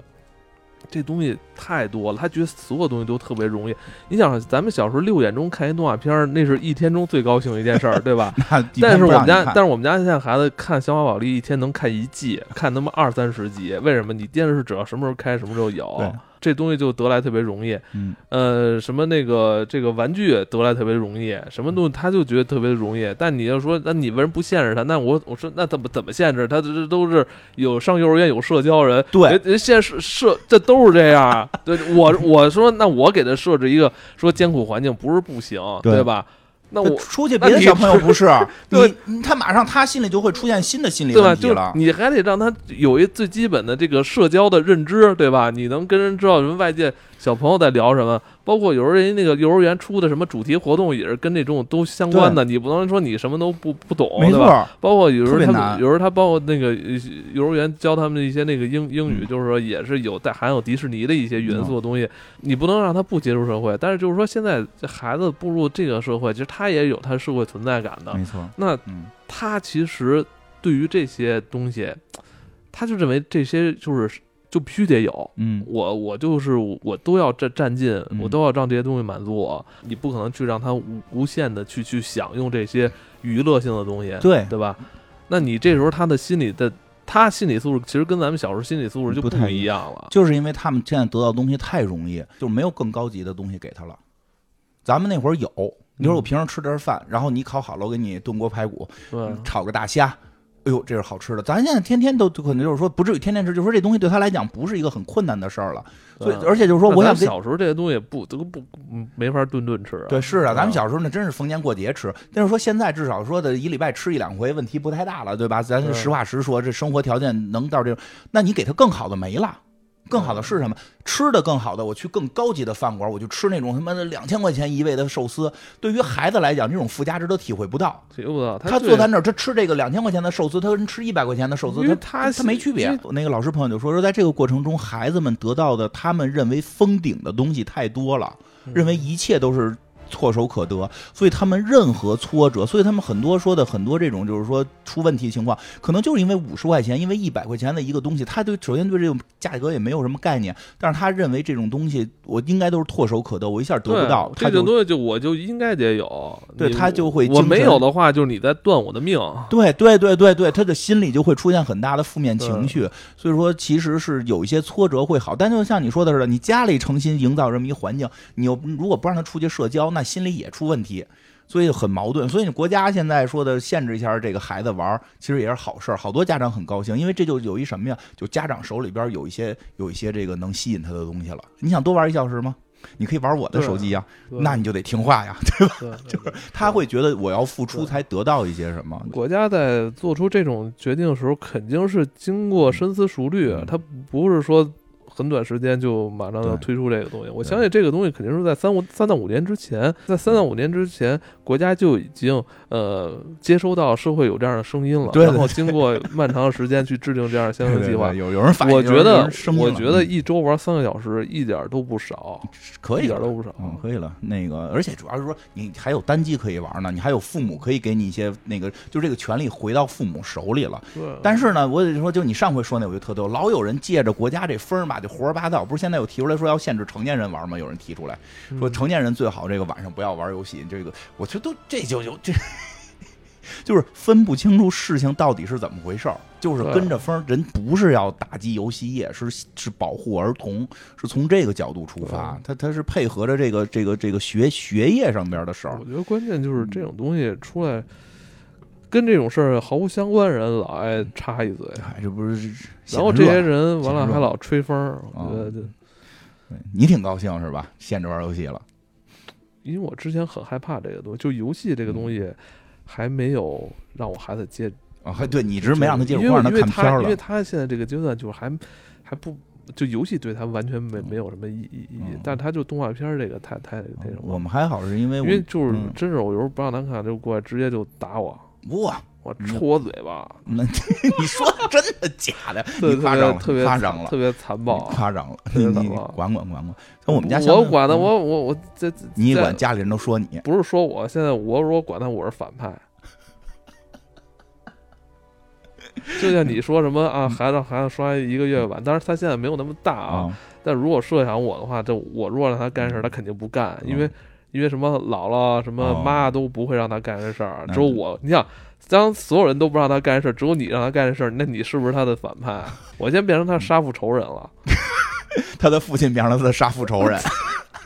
这东西太多了，他觉得所有东西都特别容易。你想，咱们小时候六点钟看一动画片，那是一天中最高兴的一件事儿，<laughs> 对吧？但是我们家，但是我们家现在孩子看《小马宝莉》，一天能看一季，看他妈二三十集。为什么？你电视只要什么时候开，什么时候有。这东西就得来特别容易，嗯，呃，什么那个这个玩具得来特别容易，什么东西他就觉得特别容易。但你要说，那你为什么不限制他？那我我说那怎么怎么限制？他这都是有上幼儿园有社交人，对，人现设这都是这样。<laughs> 对我我说那我给他设置一个说艰苦环境不是不行，对吧？那我出去，别的小朋友不是 <laughs> 你，他马上他心里就会出现新的心理问题了。你还得让他有一最基本的这个社交的认知，对吧？你能跟人知道什么外界小朋友在聊什么，包括有时候人家那个幼儿园出的什么主题活动也是跟这种都相关的，你不能说你什么都不不懂，没错。包括有时候他有时候他包括那个幼儿园教他们的一些那个英英语，就是说也是有带含有迪士尼的一些元素的东西，你不能让他不接触社会。但是就是说现在这孩子步入这个社会，其实他也有他社会存在感的，没错。那他其实对于这些东西，他就认为这些就是。就必须得有，嗯，我我就是我都要占占尽，我都要让这些东西满足我。你不可能去让他无无限的去去享用这些娱乐性的东西，对对吧？那你这时候他的心理的他心理素质其实跟咱们小时候心理素质就不太一样了，就是因为他们现在得到东西太容易，就没有更高级的东西给他了。咱们那会儿有，你说我平时吃点饭，然后你烤好了，我给你炖锅排骨，炒个大虾。哎呦，这是好吃的！咱现在天天都可能就是说不至于天天吃，就说这东西对他来讲不是一个很困难的事儿了。所以，而且就是说，我想小时候这些东西不都不没法顿顿吃。对，是啊，咱们小时候那真是逢年过节吃。但是说现在至少说的一礼拜吃一两回，问题不太大了，对吧？咱实话实说，这生活条件能到这，那你给他更好的没了。更好的是什么？吃的更好的，我去更高级的饭馆，我就吃那种他妈的两千块钱一位的寿司。对于孩子来讲，这种附加值都体会不到。体会不到。他坐在那儿，他吃这个两千块钱的寿司，他跟吃一百块钱的寿司，他他他没区别。那个老师朋友就说说，在这个过程中，孩子们得到的他们认为封顶的东西太多了，认为一切都是。唾手可得，所以他们任何挫折，所以他们很多说的很多这种就是说出问题情况，可能就是因为五十块钱，因为一百块钱的一个东西，他对首先对这种价格也没有什么概念，但是他认为这种东西我应该都是唾手可得，我一下得不到，这种东西就我就应该得有，对他就会我没有的话，就是你在断我的命，对对对对对，他的心里就会出现很大的负面情绪，所以说其实是有一些挫折会好，但就像你说的似的，你家里诚心营造这么一环境，你又如果不让他出去社交，那心里也出问题，所以很矛盾。所以国家现在说的限制一下这个孩子玩，其实也是好事儿。好多家长很高兴，因为这就有一什么呀？就家长手里边有一些有一些这个能吸引他的东西了。你想多玩一小时吗？你可以玩我的手机呀，那你就得听话呀，对吧？<laughs> 就是他会觉得我要付出才得到一些什么。国家在做出这种决定的时候，肯定是经过深思熟虑，他不是说。很短时间就马上要推出这个东西，我相信这个东西肯定是在三五三到五年之前，在三到五年之前，国家就已经呃接收到社会有这样的声音了，然后经过漫长的时间去制定这样的相应计划。有有人反映我觉得我觉得一周玩三个小时一点都不少，可以一点都不少，可以了。那个而且主要是说你还有单机可以玩呢，你还有父母可以给你一些那个，就这个权利回到父母手里了。对。但是呢，我得说，就你上回说那我就特逗，老有人借着国家这风嘛。就胡说八道，不是现在有提出来说要限制成年人玩吗？有人提出来说成年人最好这个晚上不要玩游戏。这个我觉得都这就有这，<laughs> 就是分不清楚事情到底是怎么回事儿，就是跟着风。人不是要打击游戏业，是是保护儿童，是从这个角度出发。他他是配合着这个这个这个学学业上边的事儿。我觉得关键就是这种东西出来。跟这种事儿毫无相关人老爱插一嘴，这不是？然后这些人完了还老吹风，我觉得，你挺高兴是吧？限制玩游戏了，因为我之前很害怕这个东西，就游戏这个东西还没有让我孩子接啊，还对你一直没让他接触，让他看片了，因为他现在这个阶段就是还还不。就游戏对他完全没没有什么意义意义，但他就动画片这个太太那什么。我们还好是因为因为就是真是我有时候不让他看，就过来直接就打我。哇！我戳我嘴巴。那你说真的假的？<laughs> 你夸张了，特别夸张了，特别残暴，夸张了。你管管管管。那我们家我管的，我我我这你管家里人都说你不是说我现在我如果管他，我是反派。就像你说什么啊，孩子孩子刷一个月碗，但是他现在没有那么大啊。但如果设想我的话，就我如果让他干事，他肯定不干，因为因为什么姥姥什么妈都不会让他干这事儿，只有我。你想，当所有人都不让他干事儿，只有你让他干这事儿，那你是不是他的反派？我先变成他杀父仇人了。<laughs> 他的父亲变成了他的杀父仇人。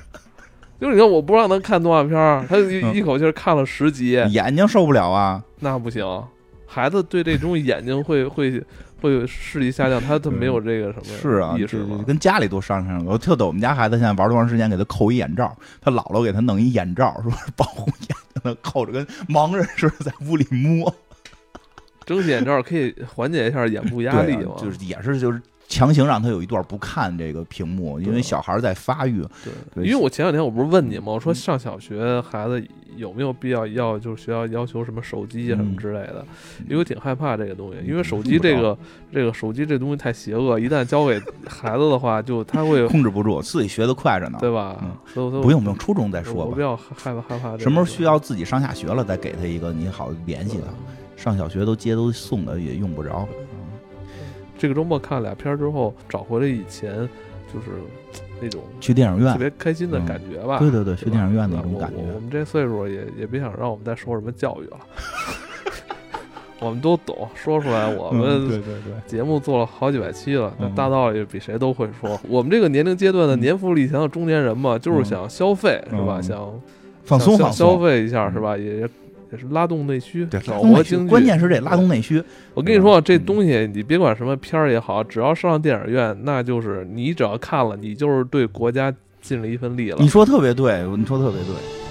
<laughs> 就是你看，我不让他看动画片儿，他一口气看了十集，眼睛受不了啊。那不行。孩子对这种眼睛会会会视力下降，他他没有这个什么是啊，意识跟家里多商量商量。我特逗，我们家孩子现在玩多长时间，给他扣一眼罩，他姥姥给他弄一眼罩，说保护眼睛，的扣着跟盲人似的在屋里摸。<laughs> 蒸汽眼罩可以缓解一下眼部压力吗？就是也是就是强行让他有一段不看这个屏幕，因为小孩在发育。对，因为我前两天我不是问你吗？我说上小学孩子有没有必要要，就是学校要求什么手机啊什么之类的？因为我挺害怕这个东西，因为手机这个这个手机这东西太邪恶，一旦交给孩子的话，就他会控制不住，自己学的快着呢，对吧？不用不用，初中再说吧。我比较害怕害怕。什么时候需要自己上下学了，再给他一个，你好联系他。上小学都接都送的，也用不着。这个周末看了俩片之后，找回了以前就是那种去电影院特别开心的感觉吧。对对对，去电影院那种感觉。我们这岁数也也别想让我们再说什么教育了，<laughs> 我们都懂，说出来我们对对对节目做了好几百期了，那大道理比谁都会说。我们这个年龄阶段的年富力强的中年人嘛，就是想消费是吧？想放松放松消费一下是吧？也。也是拉动内需，对，搞活经济，关键是这拉动内需。我跟你说，这东西你别管什么片儿也好，只要上电影院，那就是你只要看了，你就是对国家尽了一份力了。你说特别对，你说特别对。